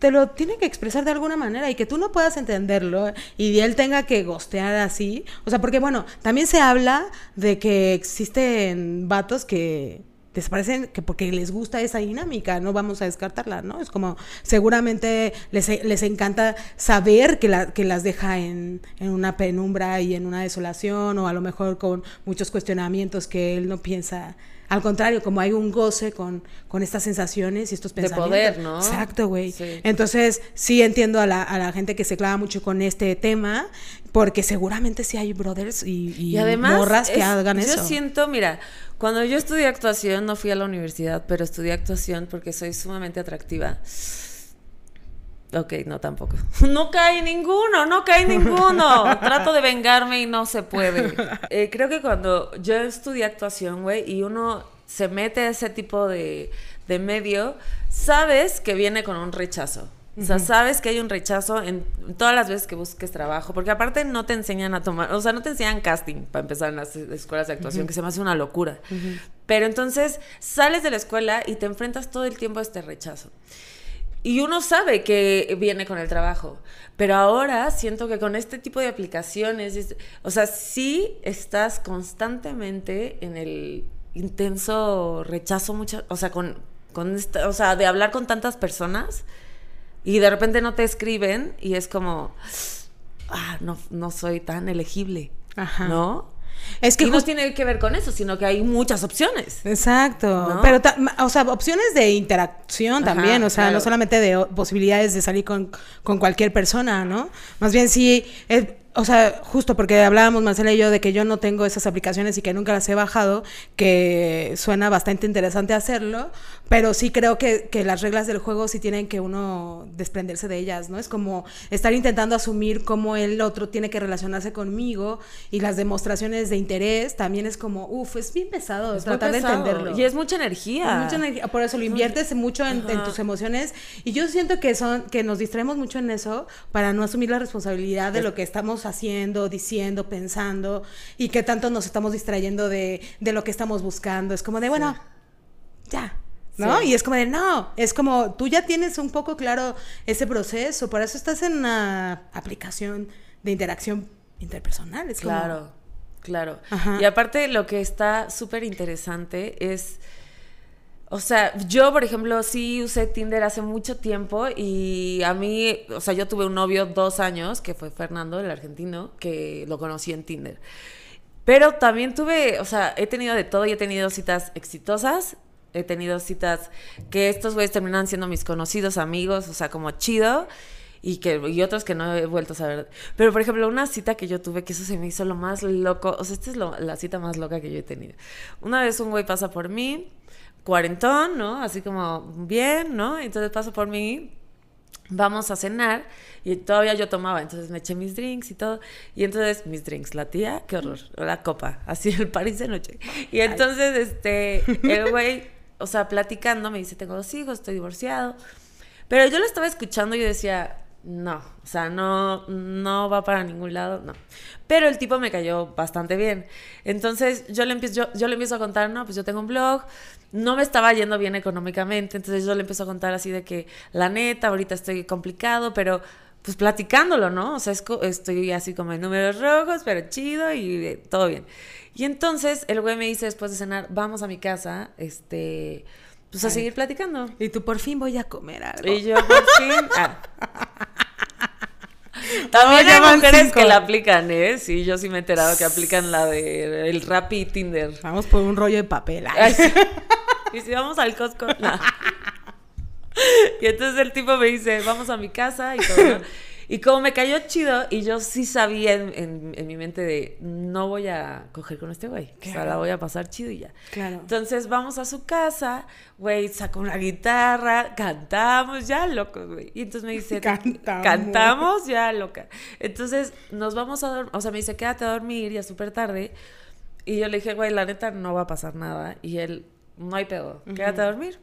te lo tiene que expresar de alguna manera y que tú no puedas entenderlo y él tenga que gostear así. O sea, porque bueno, también se habla de que existen vatos que desaparecen que porque les gusta esa dinámica, no vamos a descartarla, ¿no? Es como seguramente les, les encanta saber que, la, que las deja en, en una penumbra y en una desolación o a lo mejor con muchos cuestionamientos que él no piensa. Al contrario, como hay un goce con, con estas sensaciones y estos De pensamientos. poder, ¿no? Exacto, güey. Sí. Entonces, sí entiendo a la, a la gente que se clava mucho con este tema, porque seguramente sí hay brothers y, y Y además, morras que es- hagan yo eso. siento, mira, cuando yo estudié actuación, no fui a la universidad, pero estudié actuación porque soy sumamente atractiva. Ok, no tampoco. [laughs] No cae ninguno, no cae ninguno. [laughs] Trato de vengarme y no se puede. Eh, creo que cuando yo estudié actuación, güey, y uno se mete a ese tipo de, de medio, sabes que viene con un rechazo. O sea, sabes que hay un rechazo en todas las veces que busques trabajo, porque aparte no te enseñan a tomar, o sea, no te enseñan casting para empezar en las escuelas de actuación, que se me hace una locura. Pero entonces sales de la escuela y te enfrentas todo el tiempo a este rechazo. Y uno sabe que viene con el trabajo, pero ahora siento que con este tipo de aplicaciones, es- o sea, sí estás constantemente en el intenso rechazo, mucho, o sea, con, con esta- o sea, de hablar con tantas personas y de repente no te escriben y es como, ah, no, no soy tan elegible, Ajá. ¿no? Es que y no tiene que ver con eso, sino que hay muchas opciones. Exacto, ¿No? pero, o sea, opciones de interacción Ajá, también, o sea, claro. no solamente de posibilidades de salir con, con cualquier persona, ¿no? Más bien sí, eh, o sea, justo porque hablábamos Marcela y yo de que yo no tengo esas aplicaciones y que nunca las he bajado, que suena bastante interesante hacerlo, pero sí creo que, que las reglas del juego sí tienen que uno desprenderse de ellas, ¿no? Es como estar intentando asumir cómo el otro tiene que relacionarse conmigo y las demostraciones de interés también es como, uff, es bien pesado Es tratar pesado. de entenderlo. Y es mucha energía. Es mucha energía, por eso lo inviertes mucho en, en tus emociones y yo siento que son que nos distraemos mucho en eso para no asumir la responsabilidad de lo que estamos haciendo, diciendo, pensando y que tanto nos estamos distrayendo de, de lo que estamos buscando. Es como de, bueno, ya. ¿No? Sí. Y es como de, no, es como tú ya tienes un poco claro ese proceso, por eso estás en una aplicación de interacción interpersonal. Es como- Claro, claro. Ajá. Y aparte lo que está súper interesante es, o sea, yo por ejemplo sí usé Tinder hace mucho tiempo y a mí, o sea, yo tuve un novio dos años, que fue Fernando, el argentino, que lo conocí en Tinder. Pero también tuve, o sea, he tenido de todo y he tenido citas exitosas. He tenido citas que estos güeyes terminan siendo mis conocidos amigos, o sea, como chido. Y, que, y otros que no he vuelto a saber. Pero, por ejemplo, una cita que yo tuve, que eso se me hizo lo más loco. O sea, esta es lo- la cita más loca que yo he tenido. Una vez un güey pasa por mí, cuarentón, ¿no? Así como bien, ¿no? Entonces pasa por mí, vamos a cenar y todavía yo tomaba, entonces me eché mis drinks y todo. Y entonces mis drinks, la tía, qué horror, la copa, así el París de noche. Y entonces, este, el güey, o sea, platicando, me dice, tengo dos hijos, estoy divorciado. Pero yo lo estaba escuchando y yo decía, no, o sea, no, no va para ningún lado, no. Pero el tipo me cayó bastante bien. Entonces yo le empiezo, yo, yo le empiezo a contar, no, pues yo tengo un blog, no me estaba yendo bien económicamente, entonces yo le empiezo a contar así de que, la neta, ahorita estoy complicado, pero pues platicándolo, ¿no? O sea, es co- estoy así como en números rojos, pero chido y eh, todo bien. Y entonces el güey me dice después de cenar, vamos a mi casa, este, pues a seguir platicando. Y tú por fin voy a comer algo. Y yo por fin. ah. [laughs] También hay mujeres cinco. que la aplican, ¿eh? Sí, yo sí me he enterado que aplican la de el Rappi y Tinder. Vamos por un rollo de papel. ay. Ay, sí. [laughs] Y si vamos al Costco. no. [laughs] [laughs] Y entonces el tipo me dice, vamos a mi casa y todo. ¿no? Y como me cayó chido, y yo sí sabía en, en- en mi mente de, no voy a coger con este güey. O sea, Claro. la voy a pasar chido y ya. Claro. Entonces vamos a su casa, güey, saca una guitarra, cantamos, ya locos, güey. Y entonces me dice, Cantamos. cantamos, ya loca. Entonces nos vamos a dormir, o sea, me dice, quédate a dormir ya súper tarde. Y yo le dije, güey, la neta no va a pasar nada. Y él, no hay pedo, quédate a dormir.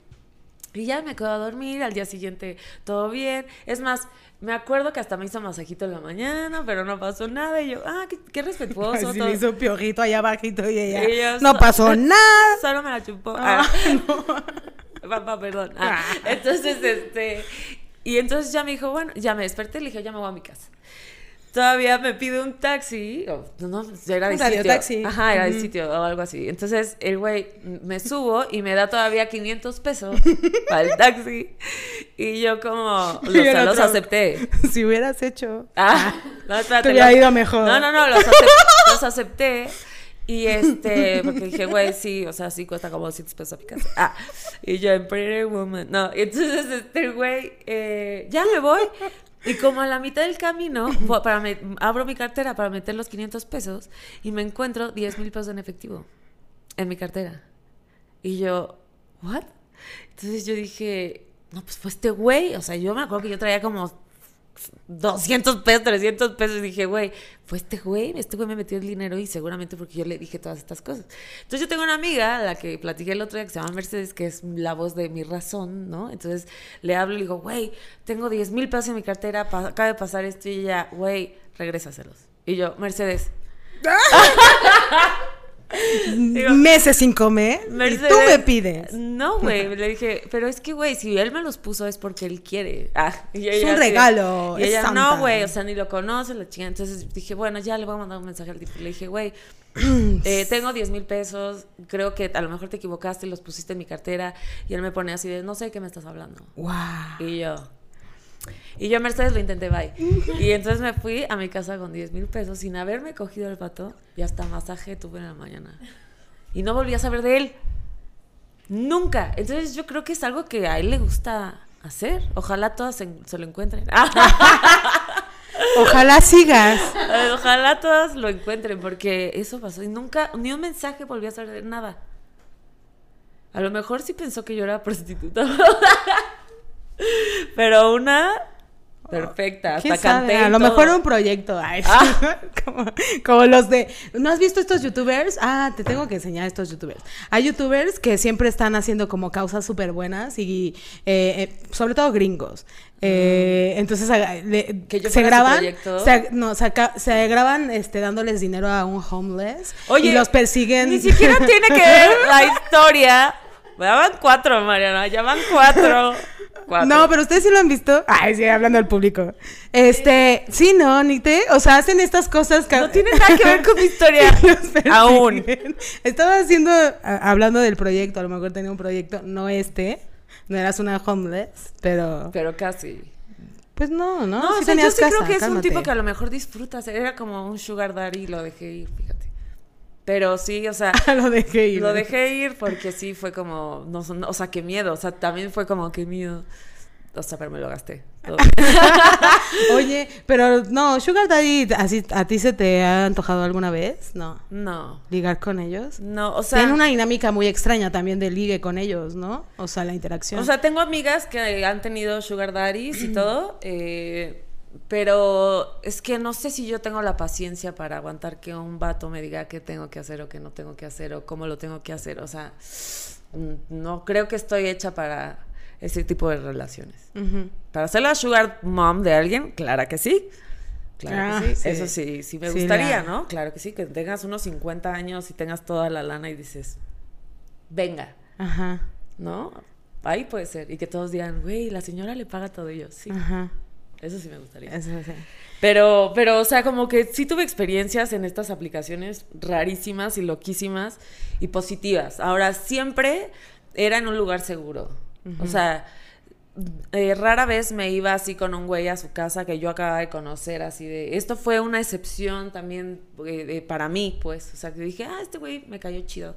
Y ya me quedo a dormir, al día siguiente todo bien. Es más, me acuerdo que hasta me hizo masajito en la mañana, pero no pasó nada. Y yo, ah, qué, qué respetuoso. Ay, sí, todo. le hizo piojito allá abajito y ella. Y yo, no so- pasó [laughs] nada. Solo me la chupó. Ah, Ah. [laughs] [laughs] Papá, perdón. Ah, Entonces, este. Y entonces ya me dijo, bueno, ya me desperté y le dije, ya me voy a mi casa. Todavía me pide un taxi. o, no, era de Un sitio. radiotaxi. Ajá, era de sitio o algo así. Entonces el güey me subo y me da todavía 500 pesos [laughs] para el taxi. Y yo, como, [laughs] los, acepté. [laughs] Si hubieras hecho. Ah, no, espérate. Te hubiera ido mejor. No, no, no, los, acep- los acepté. Y este, porque dije, güey, sí, o sea, sí cuesta como 200 pesos a mi casa. Ah, y yo en Pretty Woman. No, entonces este güey, eh, ya me voy. Y como a la mitad del camino, para me- abro mi cartera para meter los 500 pesos y me encuentro 10 mil pesos en efectivo en mi cartera. Y yo, ¿what? Entonces yo dije, no, pues fue este güey. O sea, yo me acuerdo que yo traía como 200 pesos, 300 pesos. Y dije, güey, fue este güey. Este güey me metió el dinero y seguramente porque yo le dije todas estas cosas. Entonces yo tengo una amiga, la que platiqué el otro día, que se llama Mercedes, que es la voz de mi razón, ¿no? Entonces le hablo y le digo, güey, tengo 10 mil pesos en mi cartera, acaba de pasar esto y ella, güey, regrésaselos. Y yo, Mercedes, [laughs] Digo, meses sin comer. Y tú me pides. No, güey. Le dije, pero es que, güey, si él me los puso es porque él quiere. Ah, y Es un regalo, Y ella, no, güey, o sea, ni lo conoce, la chingada. Entonces dije, bueno, ya le voy a mandar un mensaje al tipo. Le dije, güey, [clears throat] eh, tengo 10 mil pesos. Creo que a lo mejor te equivocaste y los pusiste en mi cartera. Y él me pone así de, no sé de qué me estás hablando. Wow. Y yo. Y yo, Mercedes, lo intenté, bye. Y entonces me fui a mi casa con 10 mil pesos sin haberme cogido el pato y hasta masaje tuve en la mañana. Y no volví a saber de él. Nunca. Entonces yo creo que es algo que a él le gusta hacer. Ojalá todas se, se lo encuentren. Ojalá sigas. [laughs] Ojalá todas lo encuentren porque eso pasó. Y nunca, ni un mensaje volví a saber de nada. A lo mejor sí pensó que yo era prostituta. [laughs] Pero una perfecta. ¿Quién Hasta canté. A lo mejor un proyecto. Ay. Ah. [laughs] como, como los de. ¿No has visto estos youtubers? Ah, te tengo que enseñar estos youtubers. Hay youtubers que siempre están haciendo como causas súper buenas y eh, eh, sobre todo gringos. Eh, entonces le- Mm. Que yo se graban, se, no, saca- se graban este, dándoles dinero a un homeless Oye, y los persiguen. Ni siquiera tiene que ver [laughs] la historia. Ya van cuatro, Mariana. Ya van cuatro. Cuatro. No, pero ustedes sí lo han visto. Ay, sí, hablando al público. Este, sí, no, ni te, o sea, hacen estas cosas que No tiene nada que ver con mi historia. [laughs] Aún. Estaba haciendo, a- hablando del proyecto, a lo mejor tenía un proyecto, no este, no eras una homeless, pero, Pero casi. pues no, ¿no? No, Sí o sea, yo sí casa, creo que es un tipo que a lo mejor disfrutas. Era como un sugar daddy y lo dejé ir, fíjate. Pero sí, o sea, [laughs] lo dejé ir. lo dejé ir porque sí fue como, no, son- o sea, qué miedo. O sea, también fue como, qué miedo. O sea, pero me lo gasté. [laughs] Oye, pero no, Sugar Daddy, así, ¿a ti se te ha antojado alguna vez? No. No, ¿Ligar con ellos? no, o sea... Tienen una dinámica muy extraña también de ligue con ellos, ¿no? O sea, la interacción. O sea, tengo amigas que han tenido sugar daddies y [clears throat] todo, eh, pero es que no sé si yo tengo la paciencia para aguantar que un vato me diga qué tengo que hacer o qué no tengo que hacer o cómo lo tengo que hacer. O sea, mm, no creo que estoy hecha para ese tipo de relaciones. Para ser la sugar mom de alguien, claro que sí. Claro Ah, que sí. sí. Eso sí, sí me Sí, gustaría, la- ¿no? Claro que sí, que tengas unos 50 años y tengas toda la lana y dices, venga. Ajá. ¿no? Ahí puede ser. Y que todos digan, güey, la señora le paga todo ello. Sí, Ajá. Eso sí me gustaría. Eso sí. Pero, pero, o sea, como que sí tuve experiencias en estas aplicaciones rarísimas y loquísimas y positivas. Ahora, siempre era en un lugar seguro. O sea, eh, rara vez me iba así con un güey a su casa que yo acababa de conocer, así de... Esto fue una excepción también eh, para mí, pues. O sea, que dije, ah, este güey me cayó chido.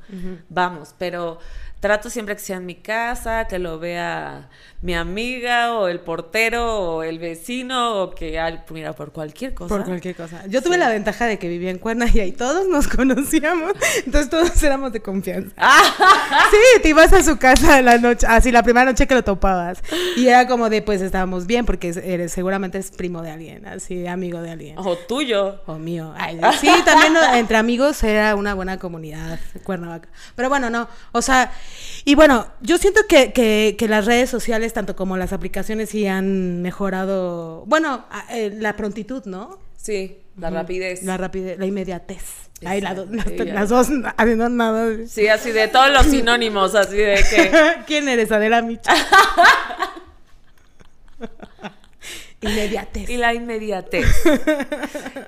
Vamos, pero trato siempre que sea en mi casa, que lo vea mi amiga o el portero o el vecino o que, al- mira, por cualquier cosa. Por cualquier cosa. Yo tuve Sí. la ventaja de que vivía en Cuerna y ahí todos nos [laughs] conocíamos. Entonces todos éramos de confianza. [laughs] Sí, te ibas a su casa la noche, así la primera noche que lo topabas. Y era como de, pues estábamos bien, porque eres, seguramente es primo de alguien, así, amigo de alguien. O tuyo. O mío. Ay, sí, también entre amigos era una buena comunidad, Cuernavaca. Pero bueno, no. O sea, y bueno, yo siento que, que, que las redes sociales, tanto como las aplicaciones, sí han mejorado, bueno, eh, la prontitud, ¿no? Sí, la rapidez. La rapidez, la inmediatez. Ay, la do- las, dos haciendo nada. Sí, así de todos los sinónimos, así de que... [laughs] ¿Quién eres, Adela Micha? [laughs] Inmediatez. Y la inmediatez.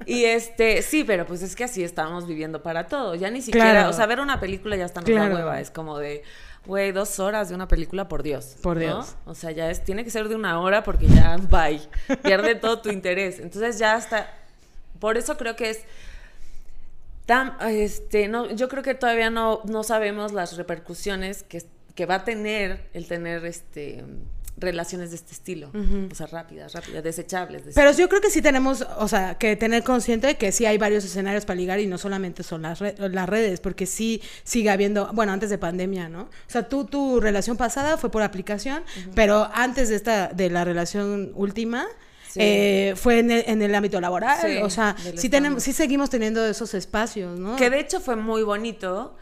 y este, sí, pero pues es que así estamos viviendo para todo. Ya ni siquiera, Claro. o sea, ver una película ya está en la Claro. hueva. Es como de, güey, dos horas de una película, por Dios. Por ¿no? Dios. O sea, ya es, tiene que ser de una hora porque ya, bye. Pierde todo tu interés. Entonces ya hasta, por eso creo que es tan, este, no, yo creo que todavía no, no sabemos las repercusiones que, que va a tener el tener, este relaciones de este estilo, o sea, rápidas, rápidas, desechables. Pero yo creo que sí tenemos, o sea, que tener consciente de que sí hay varios escenarios para ligar y no solamente son las, re- las redes, porque sí sigue habiendo, bueno, antes de pandemia, ¿no? O sea, tú, tu relación pasada fue por aplicación, pero antes de esta, de la relación última, Sí. eh, fue en el, en el ámbito laboral, Sí, o sea, sí, tenemos, sí seguimos teniendo esos espacios, ¿no? Que de hecho fue muy bonito.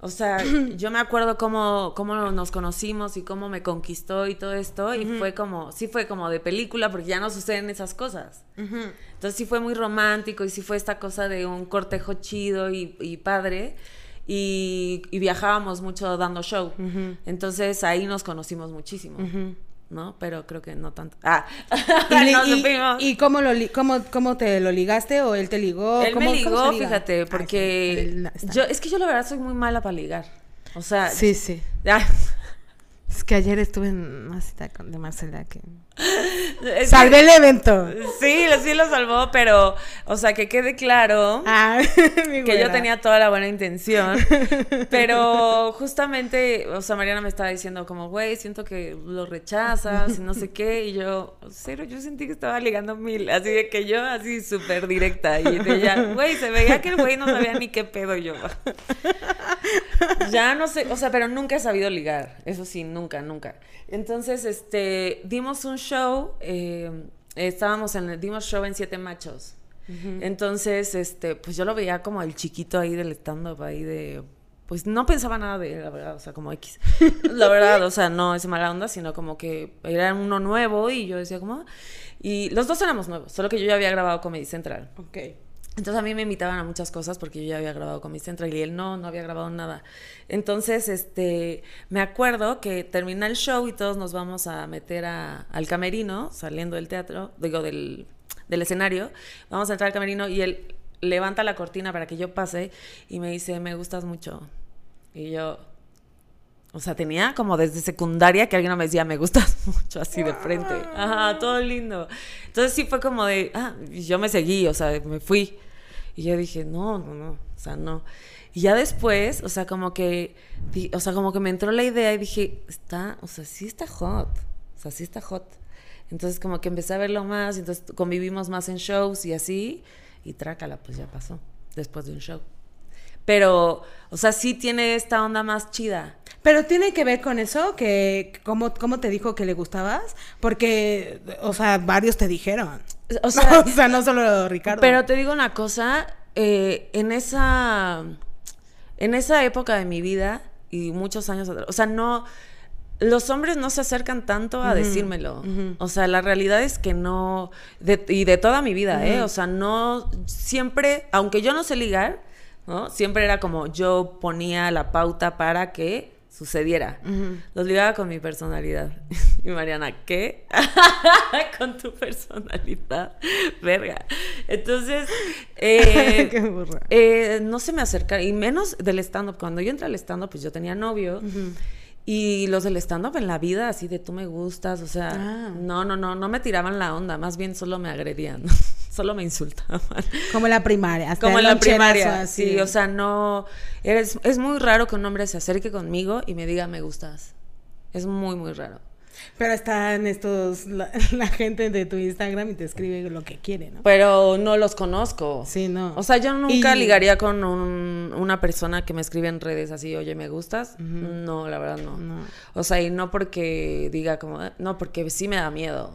O sea, [clears throat] yo me acuerdo cómo, cómo nos conocimos y cómo me conquistó y todo esto. Y fue como, sí fue como de película porque ya no suceden esas cosas. Entonces sí fue muy romántico y sí fue esta cosa de un cortejo chido y, y padre. Y, y viajábamos mucho dando show. Entonces ahí nos conocimos muchísimo. ¿No? Pero creo que no tanto. Ah, [laughs] ¿Y, no y- supimos. y cómo, lo, li- cómo, cómo te lo ligaste o él te ligó? Él ¿Cómo- me ligó, liga? fíjate, porque sí, él está- yo, es que yo la verdad soy muy mala para ligar. O sea, Sí, sí. [laughs] Es que ayer estuve en una cita de Marcela que... Salvé el evento. sí, sí lo salvó, pero, o sea, que quede claro Ah, [laughs] que yo tenía toda la buena intención, [laughs] pero justamente, o sea, Mariana me estaba diciendo como, güey, siento que lo rechazas y no sé qué, y yo, cero, yo sentí que estaba ligando mil, así de que yo así súper directa, y de ella, güey, se veía que el güey no sabía ni qué pedo yo. [laughs] Ya no sé, o sea, pero nunca he sabido ligar, eso sí, nunca, nunca. Entonces, este, dimos un show, eh, estábamos en, dimos show en Siete Machos. Entonces, este, pues yo lo veía como el chiquito ahí del stand-up, ahí de, pues no pensaba nada de él, la verdad, o sea, como X. [laughs] La verdad, o sea, no es mala onda, sino como que era uno nuevo y yo decía como, y los dos éramos nuevos, solo que yo ya había grabado Comedy Central. Ok. Entonces a mí me invitaban a muchas cosas porque yo ya había grabado con mi Central y él no, no había grabado nada. Entonces, este, me acuerdo que termina el show y todos nos vamos a meter a- al camerino, saliendo del teatro, digo, del, del escenario, vamos a entrar al camerino y él levanta la cortina para que yo pase y me dice, me gustas mucho. Y yo, o sea, tenía como desde secundaria que alguien me decía, me gustas [laughs] mucho, así de frente. Ajá, todo lindo. Entonces sí fue como de, ah, yo me seguí, o sea, me fui. Y yo dije, no, no, no, o sea, no. Y ya después, o sea, como que, o sea, como que me entró la idea y dije, está, o sea, sí está hot, o sea, sí está hot. Entonces como que empecé a verlo más, entonces convivimos más en shows y así, y trácala, pues ya pasó, después de un show. Pero, o sea, sí tiene esta onda más chida. Pero tiene que ver con eso, que cómo, cómo te dijo que le gustabas, porque, o sea, varios te dijeron. O [laughs] sea, o sea, no solo Ricardo. Pero te digo una cosa, eh, en esa en esa época de mi vida y muchos años atrás, o sea, no los hombres no se acercan tanto a decírmelo. O sea, la realidad es que no de- y de toda mi vida, eh, o sea, no siempre, aunque yo no sé ligar, ¿no? Siempre era como yo ponía la pauta para que sucediera. Los ligaba con mi personalidad. [laughs] Y Mariana, ¿qué? [laughs] con tu personalidad. Verga. Entonces, eh, [laughs] Qué burra. eh, no se me acerca, y menos del stand-up. Cuando yo entré al stand-up, pues yo tenía novio. Y los del stand-up en la vida, así de tú me gustas, o sea, Ah. no, no, no, no me tiraban la onda, más bien solo me agredían, [laughs] solo me insultaban. Como en la primaria. hasta Como en la primaria, así. sí, o sea, no, eres, es muy raro que un hombre se acerque conmigo y me diga me gustas. Es muy, muy raro. Pero están estos, la, [laughs] la gente de tu Instagram y te escribe lo que quiere, ¿no? Pero no los conozco. Sí, no. O sea, yo nunca Y- ligaría con un- una persona que me escribe en redes así, oye, ¿me gustas? No, la verdad no. No. O sea, y no porque diga como, "Eh", no, porque sí me da miedo.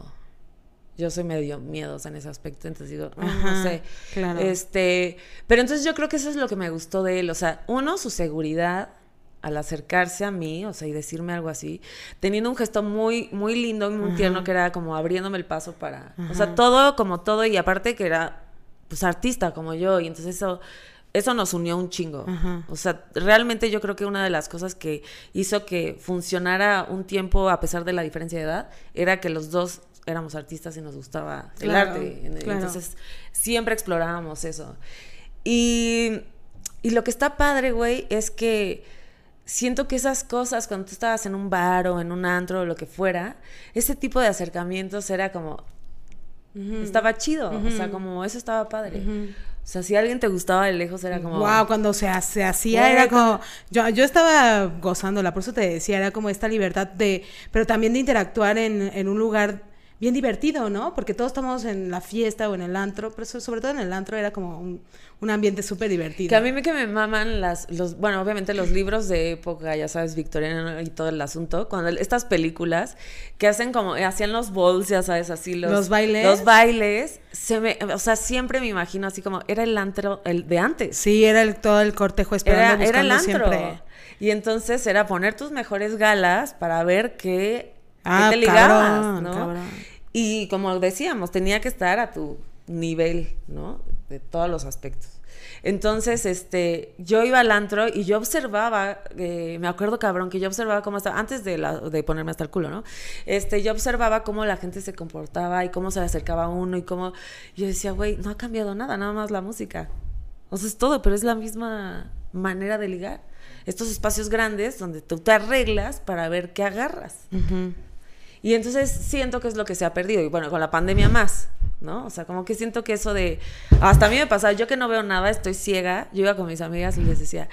Yo soy medio miedosa en ese aspecto, entonces digo, "Mm, no sé. claro. Este, pero entonces yo creo que eso es lo que me gustó de él. O sea, uno, su seguridad al acercarse a mí, o sea, y decirme algo así, teniendo un gesto muy, muy lindo y muy tierno que era como abriéndome el paso para, o sea, todo como todo y aparte que era, pues, artista como yo y entonces eso, eso nos unió un chingo. Ajá. O sea, realmente yo creo que una de las cosas que hizo que funcionara un tiempo a pesar de la diferencia de edad era que los dos éramos artistas y nos gustaba el Claro, arte. En- claro. Entonces, siempre explorábamos eso. Y, y lo que está padre, güey, es que siento que esas cosas, cuando tú estabas en un bar o en un antro o lo que fuera, ese tipo de acercamientos era como, estaba chido, o sea, como eso estaba padre. O sea, si alguien te gustaba de lejos era como... Wow, cuando se, se hacía era como yo, yo estaba gozándola, por eso te decía, era como esta libertad de, pero también de interactuar en, en un lugar bien divertido, ¿no? Porque todos estamos en la fiesta o en el antro, pero so- sobre todo en el antro era como un, un ambiente súper divertido. Que a mí me que me maman las, los, bueno, obviamente los libros de época, ya sabes, victoriano y todo el asunto, cuando estas películas que hacen como, hacían los balls, ya sabes, así los... ¿Los bailes? Los bailes, se me, o sea, siempre me imagino así como, era el antro, el de antes. Sí, era el, todo el cortejo esperando, Era, era el buscando antro. siempre. Y entonces era poner tus mejores galas para ver qué, qué Ah, te ligabas, cabrón, ¿no? cabrón. Y como decíamos, tenía que estar a tu nivel, ¿no? De todos los aspectos. Entonces, este, yo iba al antro y yo observaba, eh, me acuerdo cabrón, que yo observaba cómo estaba, antes de, la- de ponerme hasta el culo, ¿no? Este, yo observaba cómo la gente se comportaba y cómo se le acercaba a uno y cómo, yo decía, güey, no ha cambiado nada, nada más la música. O sea, es todo, pero es la misma manera de ligar. Estos espacios grandes donde tú te arreglas para ver qué agarras. Ujú. Y entonces siento que es lo que se ha perdido. Y bueno, con la pandemia más, ¿no? O sea, como que siento que eso de... Hasta a mí me pasaba, yo que no veo nada, estoy ciega. Yo iba con mis amigas y les decía,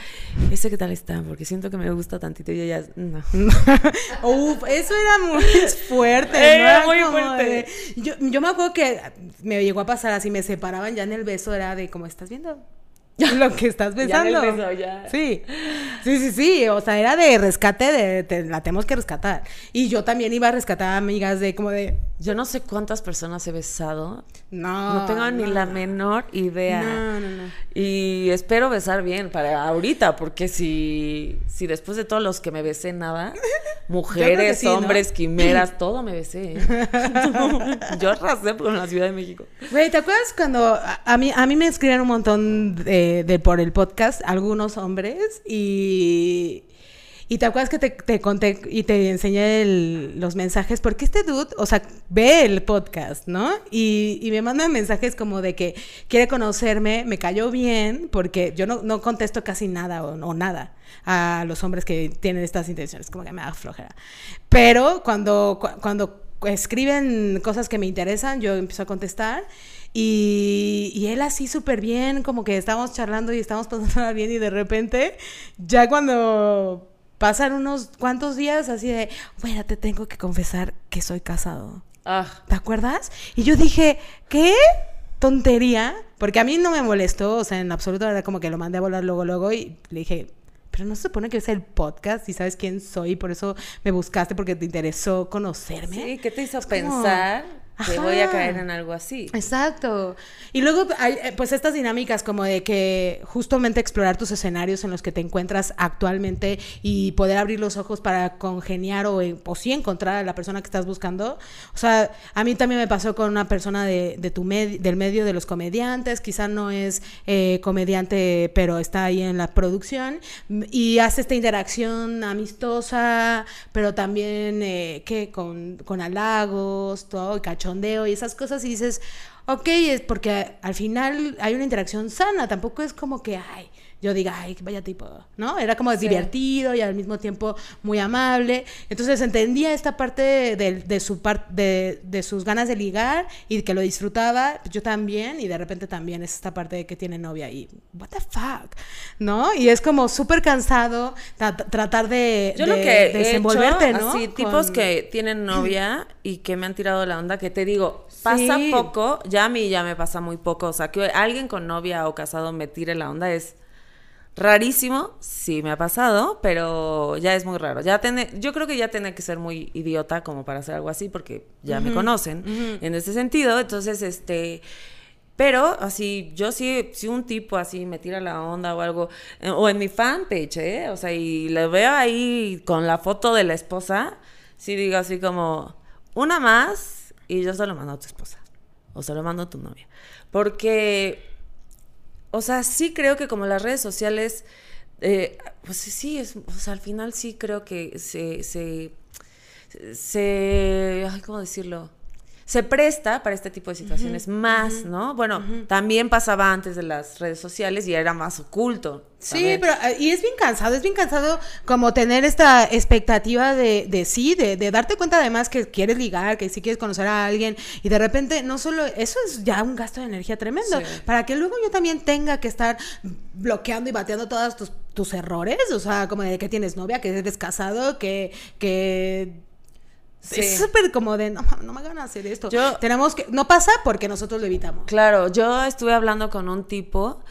¿ese qué tal está? Porque siento que me gusta tantito. Y ellas, no. [laughs] Uf, eso era muy fuerte. Era ¿no? muy como fuerte. de- yo, yo me acuerdo que me llegó a pasar así, me separaban ya en el beso, era de como estás viendo lo que estás [laughs] Ya beso, ya. Sí, sí, sí, sí. O sea, era de rescate, de te- la tenemos que rescatar. Y yo también iba a rescatar a amigas de como de. Yo no sé cuántas personas he besado. No. No tengo ni no. la menor idea. No, no, no. Y espero besar bien para ahorita, porque si, si después de todos los que me besé nada, [laughs] mujeres, sí, ¿no? hombres, quimeras, [laughs] todo me besé. ¿eh? [laughs] Yo arrasé por la Ciudad de México. Güey, ¿te acuerdas cuando a, a mí, a mí me escribieron un montón de, de por el podcast algunos hombres y, y te acuerdas que te, conté y te enseñé los mensajes? Porque este dude, o sea, ve el podcast, ¿no? Y, me manda mensajes como de que quiere conocerme, me cayó bien, porque yo no, contesto casi nada o, nada a los hombres que tienen estas intenciones, como que me da flojera. Pero cuando, cu- cuando escriben cosas que me interesan, yo empiezo a contestar. Y, y él así súper bien, como que estábamos charlando y estábamos pasando bien y de repente, ya cuando pasan unos cuantos días, así de, bueno, te tengo que confesar que soy casado. Ah, ¿Te acuerdas? Y yo dije, ¿qué? Tontería. Porque a mí no me molestó, o sea, en absoluto era como que lo mandé a volar luego, luego y le dije, pero no se supone que es el podcast y sabes quién soy, por eso me buscaste porque te interesó conocerme. sí, ¿qué te hizo Es como- pensar que Ajá. voy a caer en algo así? Exacto. Y luego hay eh, pues estas dinámicas como de que justamente explorar tus escenarios en los que te encuentras actualmente y poder abrir los ojos para congeniar o, en- o sí encontrar a la persona que estás buscando. O sea, a mí también me pasó con una persona de, de tu med- del medio de los comediantes, quizá no es eh, comediante, pero está ahí en la producción y hace esta interacción amistosa, pero también eh, que con, con halagos, todo, y cachondeo y esas cosas y dices, ok, es porque al final hay una interacción sana, tampoco es como que, ay, yo diga, ay, vaya tipo, ¿no? Era como divertido y al mismo tiempo muy amable. Entonces entendía esta parte de, de su parte de, de, sus ganas de ligar y que lo disfrutaba, yo también, y de repente también es esta parte de que tiene novia y, what the fuck, ¿no? Y es como súper cansado tratar de, yo lo que desenvolverte, ¿no? Así, tipos que tienen novia y que me han tirado la onda, que te digo, pasa poco, ya a mí ya me pasa muy poco, o sea, que alguien con novia o casado me tire la onda es Rarísimo, sí me ha pasado, pero ya es muy raro. Ya tiene, yo creo que ya tiene que ser muy idiota como para hacer algo así, porque ya me conocen en ese sentido. Entonces, este, pero así, yo sí, si un tipo así me tira la onda o algo, eh, o en mi fanpage, ¿eh? O sea, y le veo ahí con la foto de la esposa, sí digo así como, una más y yo se lo mando a tu esposa, o se lo mando a tu novia. Porque o sea, sí creo que como las redes sociales, eh, pues sí, es, o al final sí creo que se, se, se, ay, ¿cómo decirlo? Se presta para este tipo de situaciones más, ¿no? Bueno, también pasaba antes de las redes sociales y era más oculto. Sí, pero eh, y es bien cansado, es bien cansado como tener esta expectativa de, de sí, de, de, darte cuenta además que quieres ligar, que sí quieres conocer a alguien y de repente no solo, eso es ya un gasto de energía tremendo, para que luego yo también tenga que estar bloqueando y bateando todos tus, tus errores, o sea, como de que tienes novia, que eres casado, que, que es súper como de, no, no me a hacer esto. Tenemos que, no pasa porque nosotros lo evitamos. Claro, yo estuve hablando con un tipo,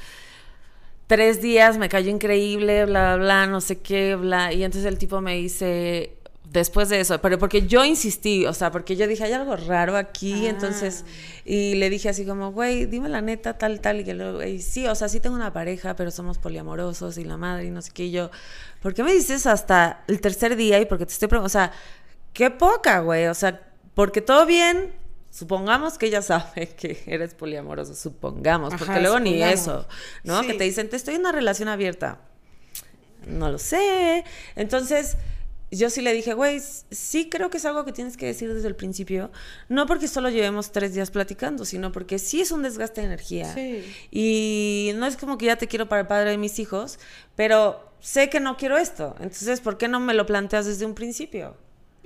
tres días, me cayó increíble, bla, bla, bla, no sé qué, bla. Y entonces el tipo me dice, después de eso, pero porque yo insistí, o sea, porque yo dije, hay algo raro aquí, ah. entonces, y le dije así como, güey, dime la neta, tal, tal, y que luego, y sí, o sea, sí tengo una pareja, pero somos poliamorosos y la madre y no sé qué, y yo, ¿por qué me dices hasta el tercer día y porque te estoy preguntando, o sea, qué poca, güey. O sea, porque todo bien, supongamos que ella sabe [laughs] que eres poliamoroso, supongamos, porque luego ni eso, ¿no? Que te dicen, te estoy en una relación abierta. No lo sé. Entonces, yo sí le dije, güey, sí creo que es algo que tienes que decir desde el principio. No porque solo llevemos tres días platicando, sino porque sí es un desgaste de energía. Sí. Y no es como que ya te quiero para el padre de mis hijos, pero sé que no quiero esto. Entonces, ¿por qué no me lo planteas desde un principio?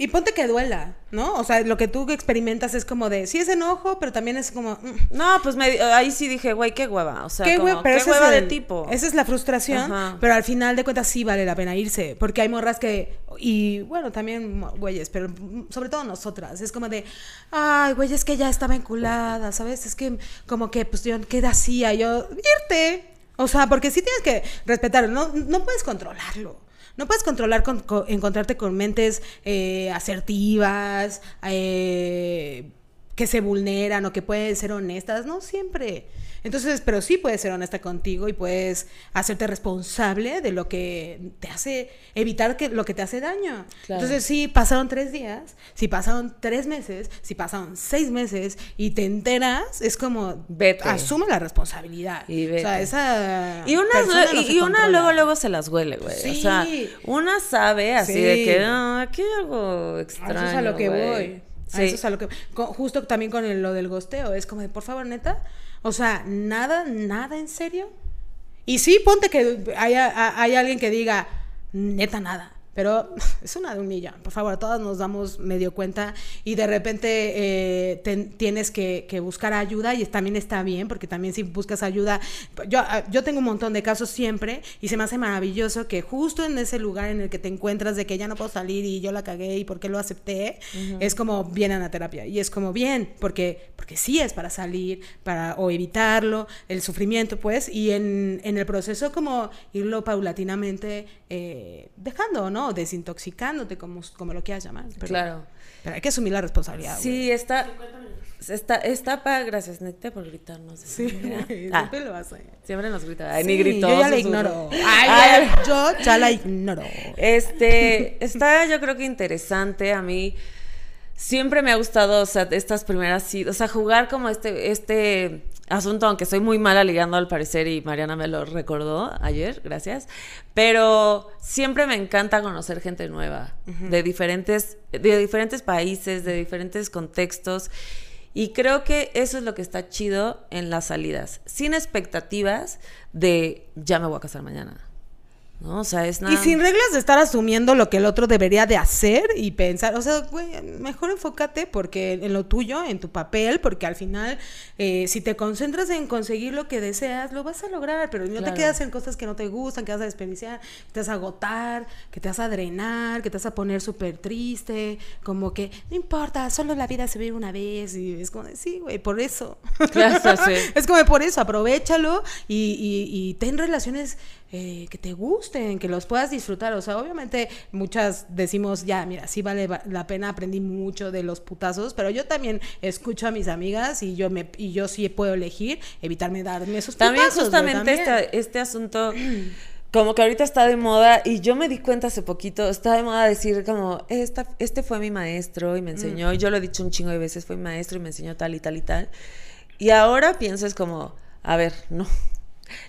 Y ponte que duela, ¿no? O sea, lo que tú experimentas es como de, sí es enojo, pero también es como... Mm". No, pues ahí sí dije, güey, qué hueva. O sea, ¿Qué, hueva, pero ¿qué hueva de tipo. Esa es la frustración, pero al final de cuentas sí vale la pena irse, porque hay morras que, y bueno, también güeyes, pero sobre todo nosotras, es como de, ay, güey, es que ya estaba enculada, ¿sabes? Es que como que, pues yo, ¿qué hacía? Yo, irte. O sea, porque sí tienes que respetarlo, no, no puedes controlarlo. No puedes controlar con, encontrarte con mentes eh, asertivas, eh, que se vulneran o que pueden ser honestas, no siempre. Entonces, pero sí puedes ser honesta contigo y puedes hacerte responsable de lo que te hace, evitar que, lo que te hace daño. Entonces, si pasaron tres días, si pasaron tres meses, si pasaron seis meses y te enteras, es como, vete. asume la responsabilidad. Y O sea, esa. Y una, y, una luego, luego se las huele, güey. O sea, una sabe así de que, ah, aquí hay algo extraño. Eso es a lo que voy. Eso es a lo que. justo también con lo del gosteo. Es como de, por favor, neta. O sea, nada, nada en serio. Y sí, ponte que haya, hay alguien que diga, neta, nada. Pero [laughs] es una de un millón. Por favor, todas nos damos medio cuenta y de repente eh, tienes que, buscar ayuda y también está bien, porque también si buscas ayuda, yo, ah, yo tengo un montón de casos siempre y se me hace maravilloso que justo en ese lugar en el que te encuentras de que ya no puedo salir y yo la cagué y por qué lo acepté, es como bien a la terapia y es como bien, porque, porque sí es para salir, para o evitarlo, el sufrimiento pues, y en, en el proceso como irlo paulatinamente eh, dejando, ¿no? Desintoxicándote, como, como lo quieras llamar. claro. Pero hay que asumir la responsabilidad. Sí, está, está, está para, gracias, Necte, por gritarnos. Sí, ah, siempre lo hace. Siempre nos grita. Ay, ni gritó. Yo ya la ignoro. Ay, yo ya la ignoro. Este, está yo creo que interesante a mí. Siempre me ha gustado, o sea, estas primeras, o sea, jugar como este, este asunto, aunque soy muy mala ligando al parecer y Mariana me lo recordó ayer, gracias, pero siempre me encanta conocer gente nueva, de, diferentes, de diferentes países, de diferentes contextos. Y creo que eso es lo que está chido en las salidas, sin expectativas de ya me voy a casar mañana. ¿No? O sea, es nada. Y sin reglas de estar asumiendo lo que el otro debería de hacer y pensar, o sea, güey, mejor enfócate porque en lo tuyo, en tu papel, porque al final, eh, si te concentras en conseguir lo que deseas, lo vas a lograr, pero no te quedas en cosas que no te gustan, que vas a desperdiciar, que te vas a agotar, que te vas a drenar, que te vas a poner súper triste, como que, no importa, solo la vida se vive una vez, y es como, de, sí, güey, por eso. Claro, sí. [laughs] Es como por eso, aprovechalo y, y- y ten relaciones eh, que te gusten, que los puedas disfrutar. O sea, obviamente muchas decimos, ya, mira, sí vale va- la pena, aprendí mucho de los putazos, pero yo también escucho a mis amigas y yo me y yo sí puedo elegir evitarme darme esos También putazos. justamente también. Este, este asunto, como que ahorita está de moda, y yo me di cuenta hace poquito, está de moda decir como, esta, este fue mi maestro y me enseñó, y yo lo he dicho un chingo de veces, fue mi maestro y me enseñó tal y tal y tal. Y ahora pienso es como, a ver, no,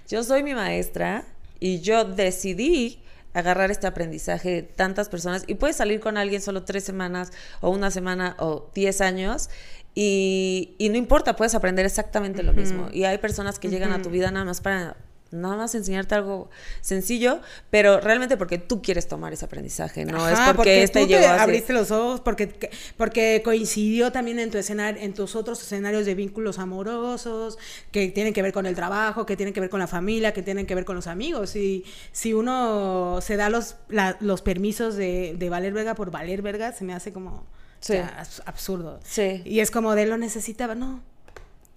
yo soy mi maestra y yo decidí agarrar este aprendizaje de tantas personas y puedes salir con alguien solo tres semanas o una semana o diez años y, y no importa, puedes aprender exactamente lo mismo. Y hay personas que llegan a tu vida nada más para nada más enseñarte algo sencillo, pero realmente porque tú quieres tomar ese aprendizaje, no es porque, este tú te llegó así. abriste los ojos, porque, porque coincidió también en tu escenario, en tus otros escenarios de vínculos amorosos, que tienen que ver con el trabajo, que tienen que ver con la familia, que tienen que ver con los amigos. Y si uno se da los, la- los permisos de, de valer verga por valer verga, se me hace como Sí. absurdo. Sí. Y es como de lo necesitaba, no.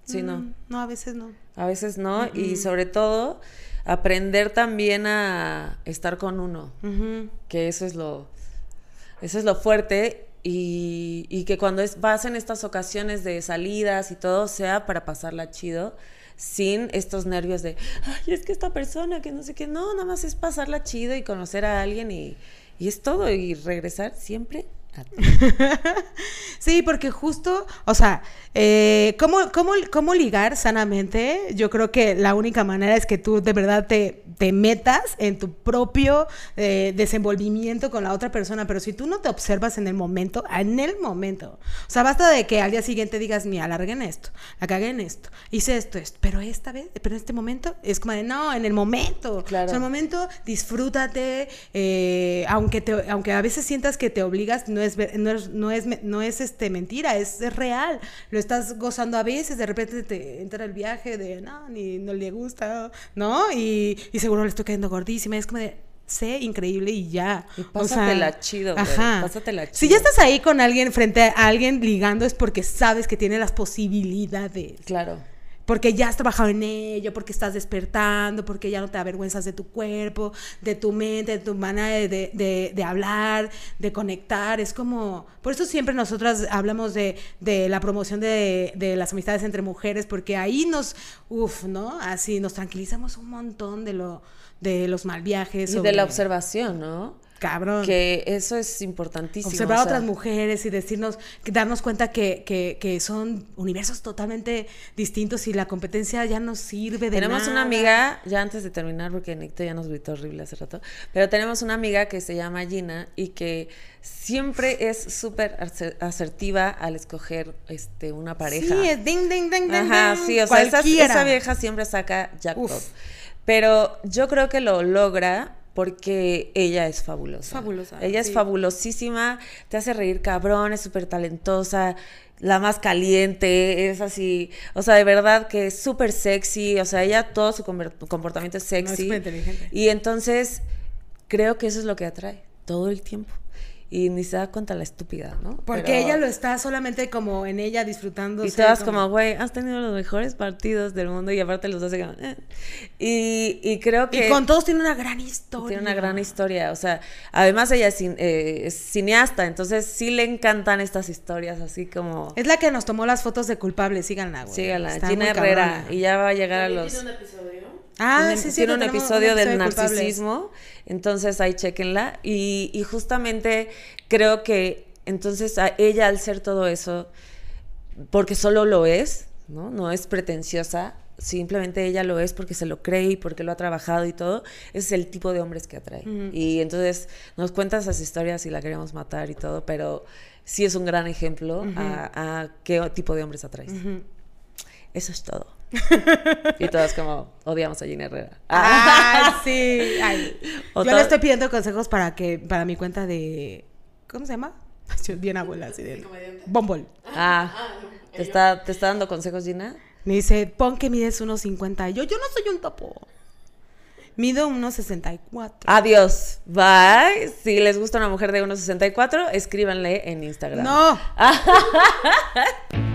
Sí, no. Mm, No, a veces no. A veces no, y sobre todo aprender también a estar con uno, que eso es lo, eso es lo fuerte y, y que cuando es, vas en estas ocasiones de salidas y todo sea para pasarla chido, sin estos nervios de, ay, es que esta persona que no sé qué, no, nada más es pasarla chido y conocer a alguien y, y es todo y regresar siempre. [laughs] Sí, porque justo, o sea, eh, ¿cómo, cómo, cómo ligar sanamente? Yo creo que la única manera es que tú de verdad te, te metas en tu propio eh, desenvolvimiento con la otra persona, pero si tú no te observas en el momento, en el momento, o sea, basta de que al día siguiente digas, mira, alargué en esto, la cagué en esto, hice esto, esto, pero esta vez, pero en este momento, es como de, no, en el momento, Claro. o sea, en el momento, disfrútate, eh, aunque, te, aunque a veces sientas que te obligas, no es, no es, no es, no es este, mentira, es, es real. Lo estás gozando a veces, de repente te entra el viaje de, no, ni no le gusta, ¿no? Y, y seguro le estoy quedando gordísima. y es como de, sé increíble y ya. Y O sea, pásatela chido, güey, Ajá. pásatela Si chido. ya estás ahí con alguien, frente a alguien ligando, es porque sabes que tiene las posibilidades. Claro. Porque ya has trabajado en ello, porque estás despertando, porque ya no te avergüenzas de tu cuerpo, de tu mente, de tu manera de, de- hablar, de conectar. Es como. Por eso siempre nosotras hablamos de, de la promoción de, de las amistades entre mujeres, porque ahí nos. Uf, ¿no? Así nos tranquilizamos un montón de, lo, de los mal viajes. Y de la observación, ¿no? Cabrón. Que eso es importantísimo. Observar o a otras mujeres y decirnos, darnos cuenta que, que, que son universos totalmente distintos y la competencia ya no sirve de Tenemos nada. una amiga, ya antes de terminar, porque Nicto ya nos gritó horrible hace rato, pero tenemos una amiga que se llama Gina y que siempre es súper aser- asertiva al escoger este, una pareja. Sí, es ding, ding, ding, ding. Ajá, sí, o sea, esa, esa vieja siempre saca jackpot. Uf. Pero yo creo que lo logra porque ella es fabulosa. Fabulosa, Ella es sí. fabulosísima, te hace reír cabrón, es súper talentosa, la más caliente, es así, o sea, de verdad que es súper sexy, o sea, ella todo su comportamiento es No, es sexy. superinteligente. y entonces creo que eso es lo que atrae todo el tiempo. Y ni se da cuenta la estúpida, ¿no? Porque Pero- ella lo está solamente como en ella disfrutando. y todas como, güey, has tenido los mejores partidos del mundo y aparte los hace como... eh. Y, y creo que... Y con todos tiene una gran historia. Tiene una gran historia, o sea, además ella es, cin- eh, es cineasta, entonces sí le encantan estas historias así como... Es la que nos tomó las fotos de culpables, síganla, güey. Sígala, Está Gina Herrera, cabrona. y ya va a llegar a los... tiene un episodio. Ah, sí, sí. tiene un episodio del narcisismo, entonces ahí chequenla. Y, y justamente creo que entonces a ella al ser todo eso, porque solo lo es, ¿no? No es pretenciosa, simplemente ella lo es porque se lo cree y porque lo ha trabajado y todo, ese es el tipo de hombres que atrae. Y entonces nos cuenta esas historias y la queremos matar y todo, pero sí es un gran ejemplo a, a qué tipo de hombres atraes. Eso es todo. Y todas como odiamos a Gina Herrera. Ah, [laughs] sí. Ay. O Yo le estoy pidiendo consejos para que, para mi cuenta de. ¿Cómo se llama? [laughs] Bien abuela, así de. Bumble. Ah, Ah, ¿te está, ¿te está dando consejos, Gina? Me dice, pon que mides 1.50. Yo, yo no soy un topo. Mido 1.64. Adiós. Bye. Si les gusta una mujer de 1.64, escríbanle en Instagram. No. [laughs]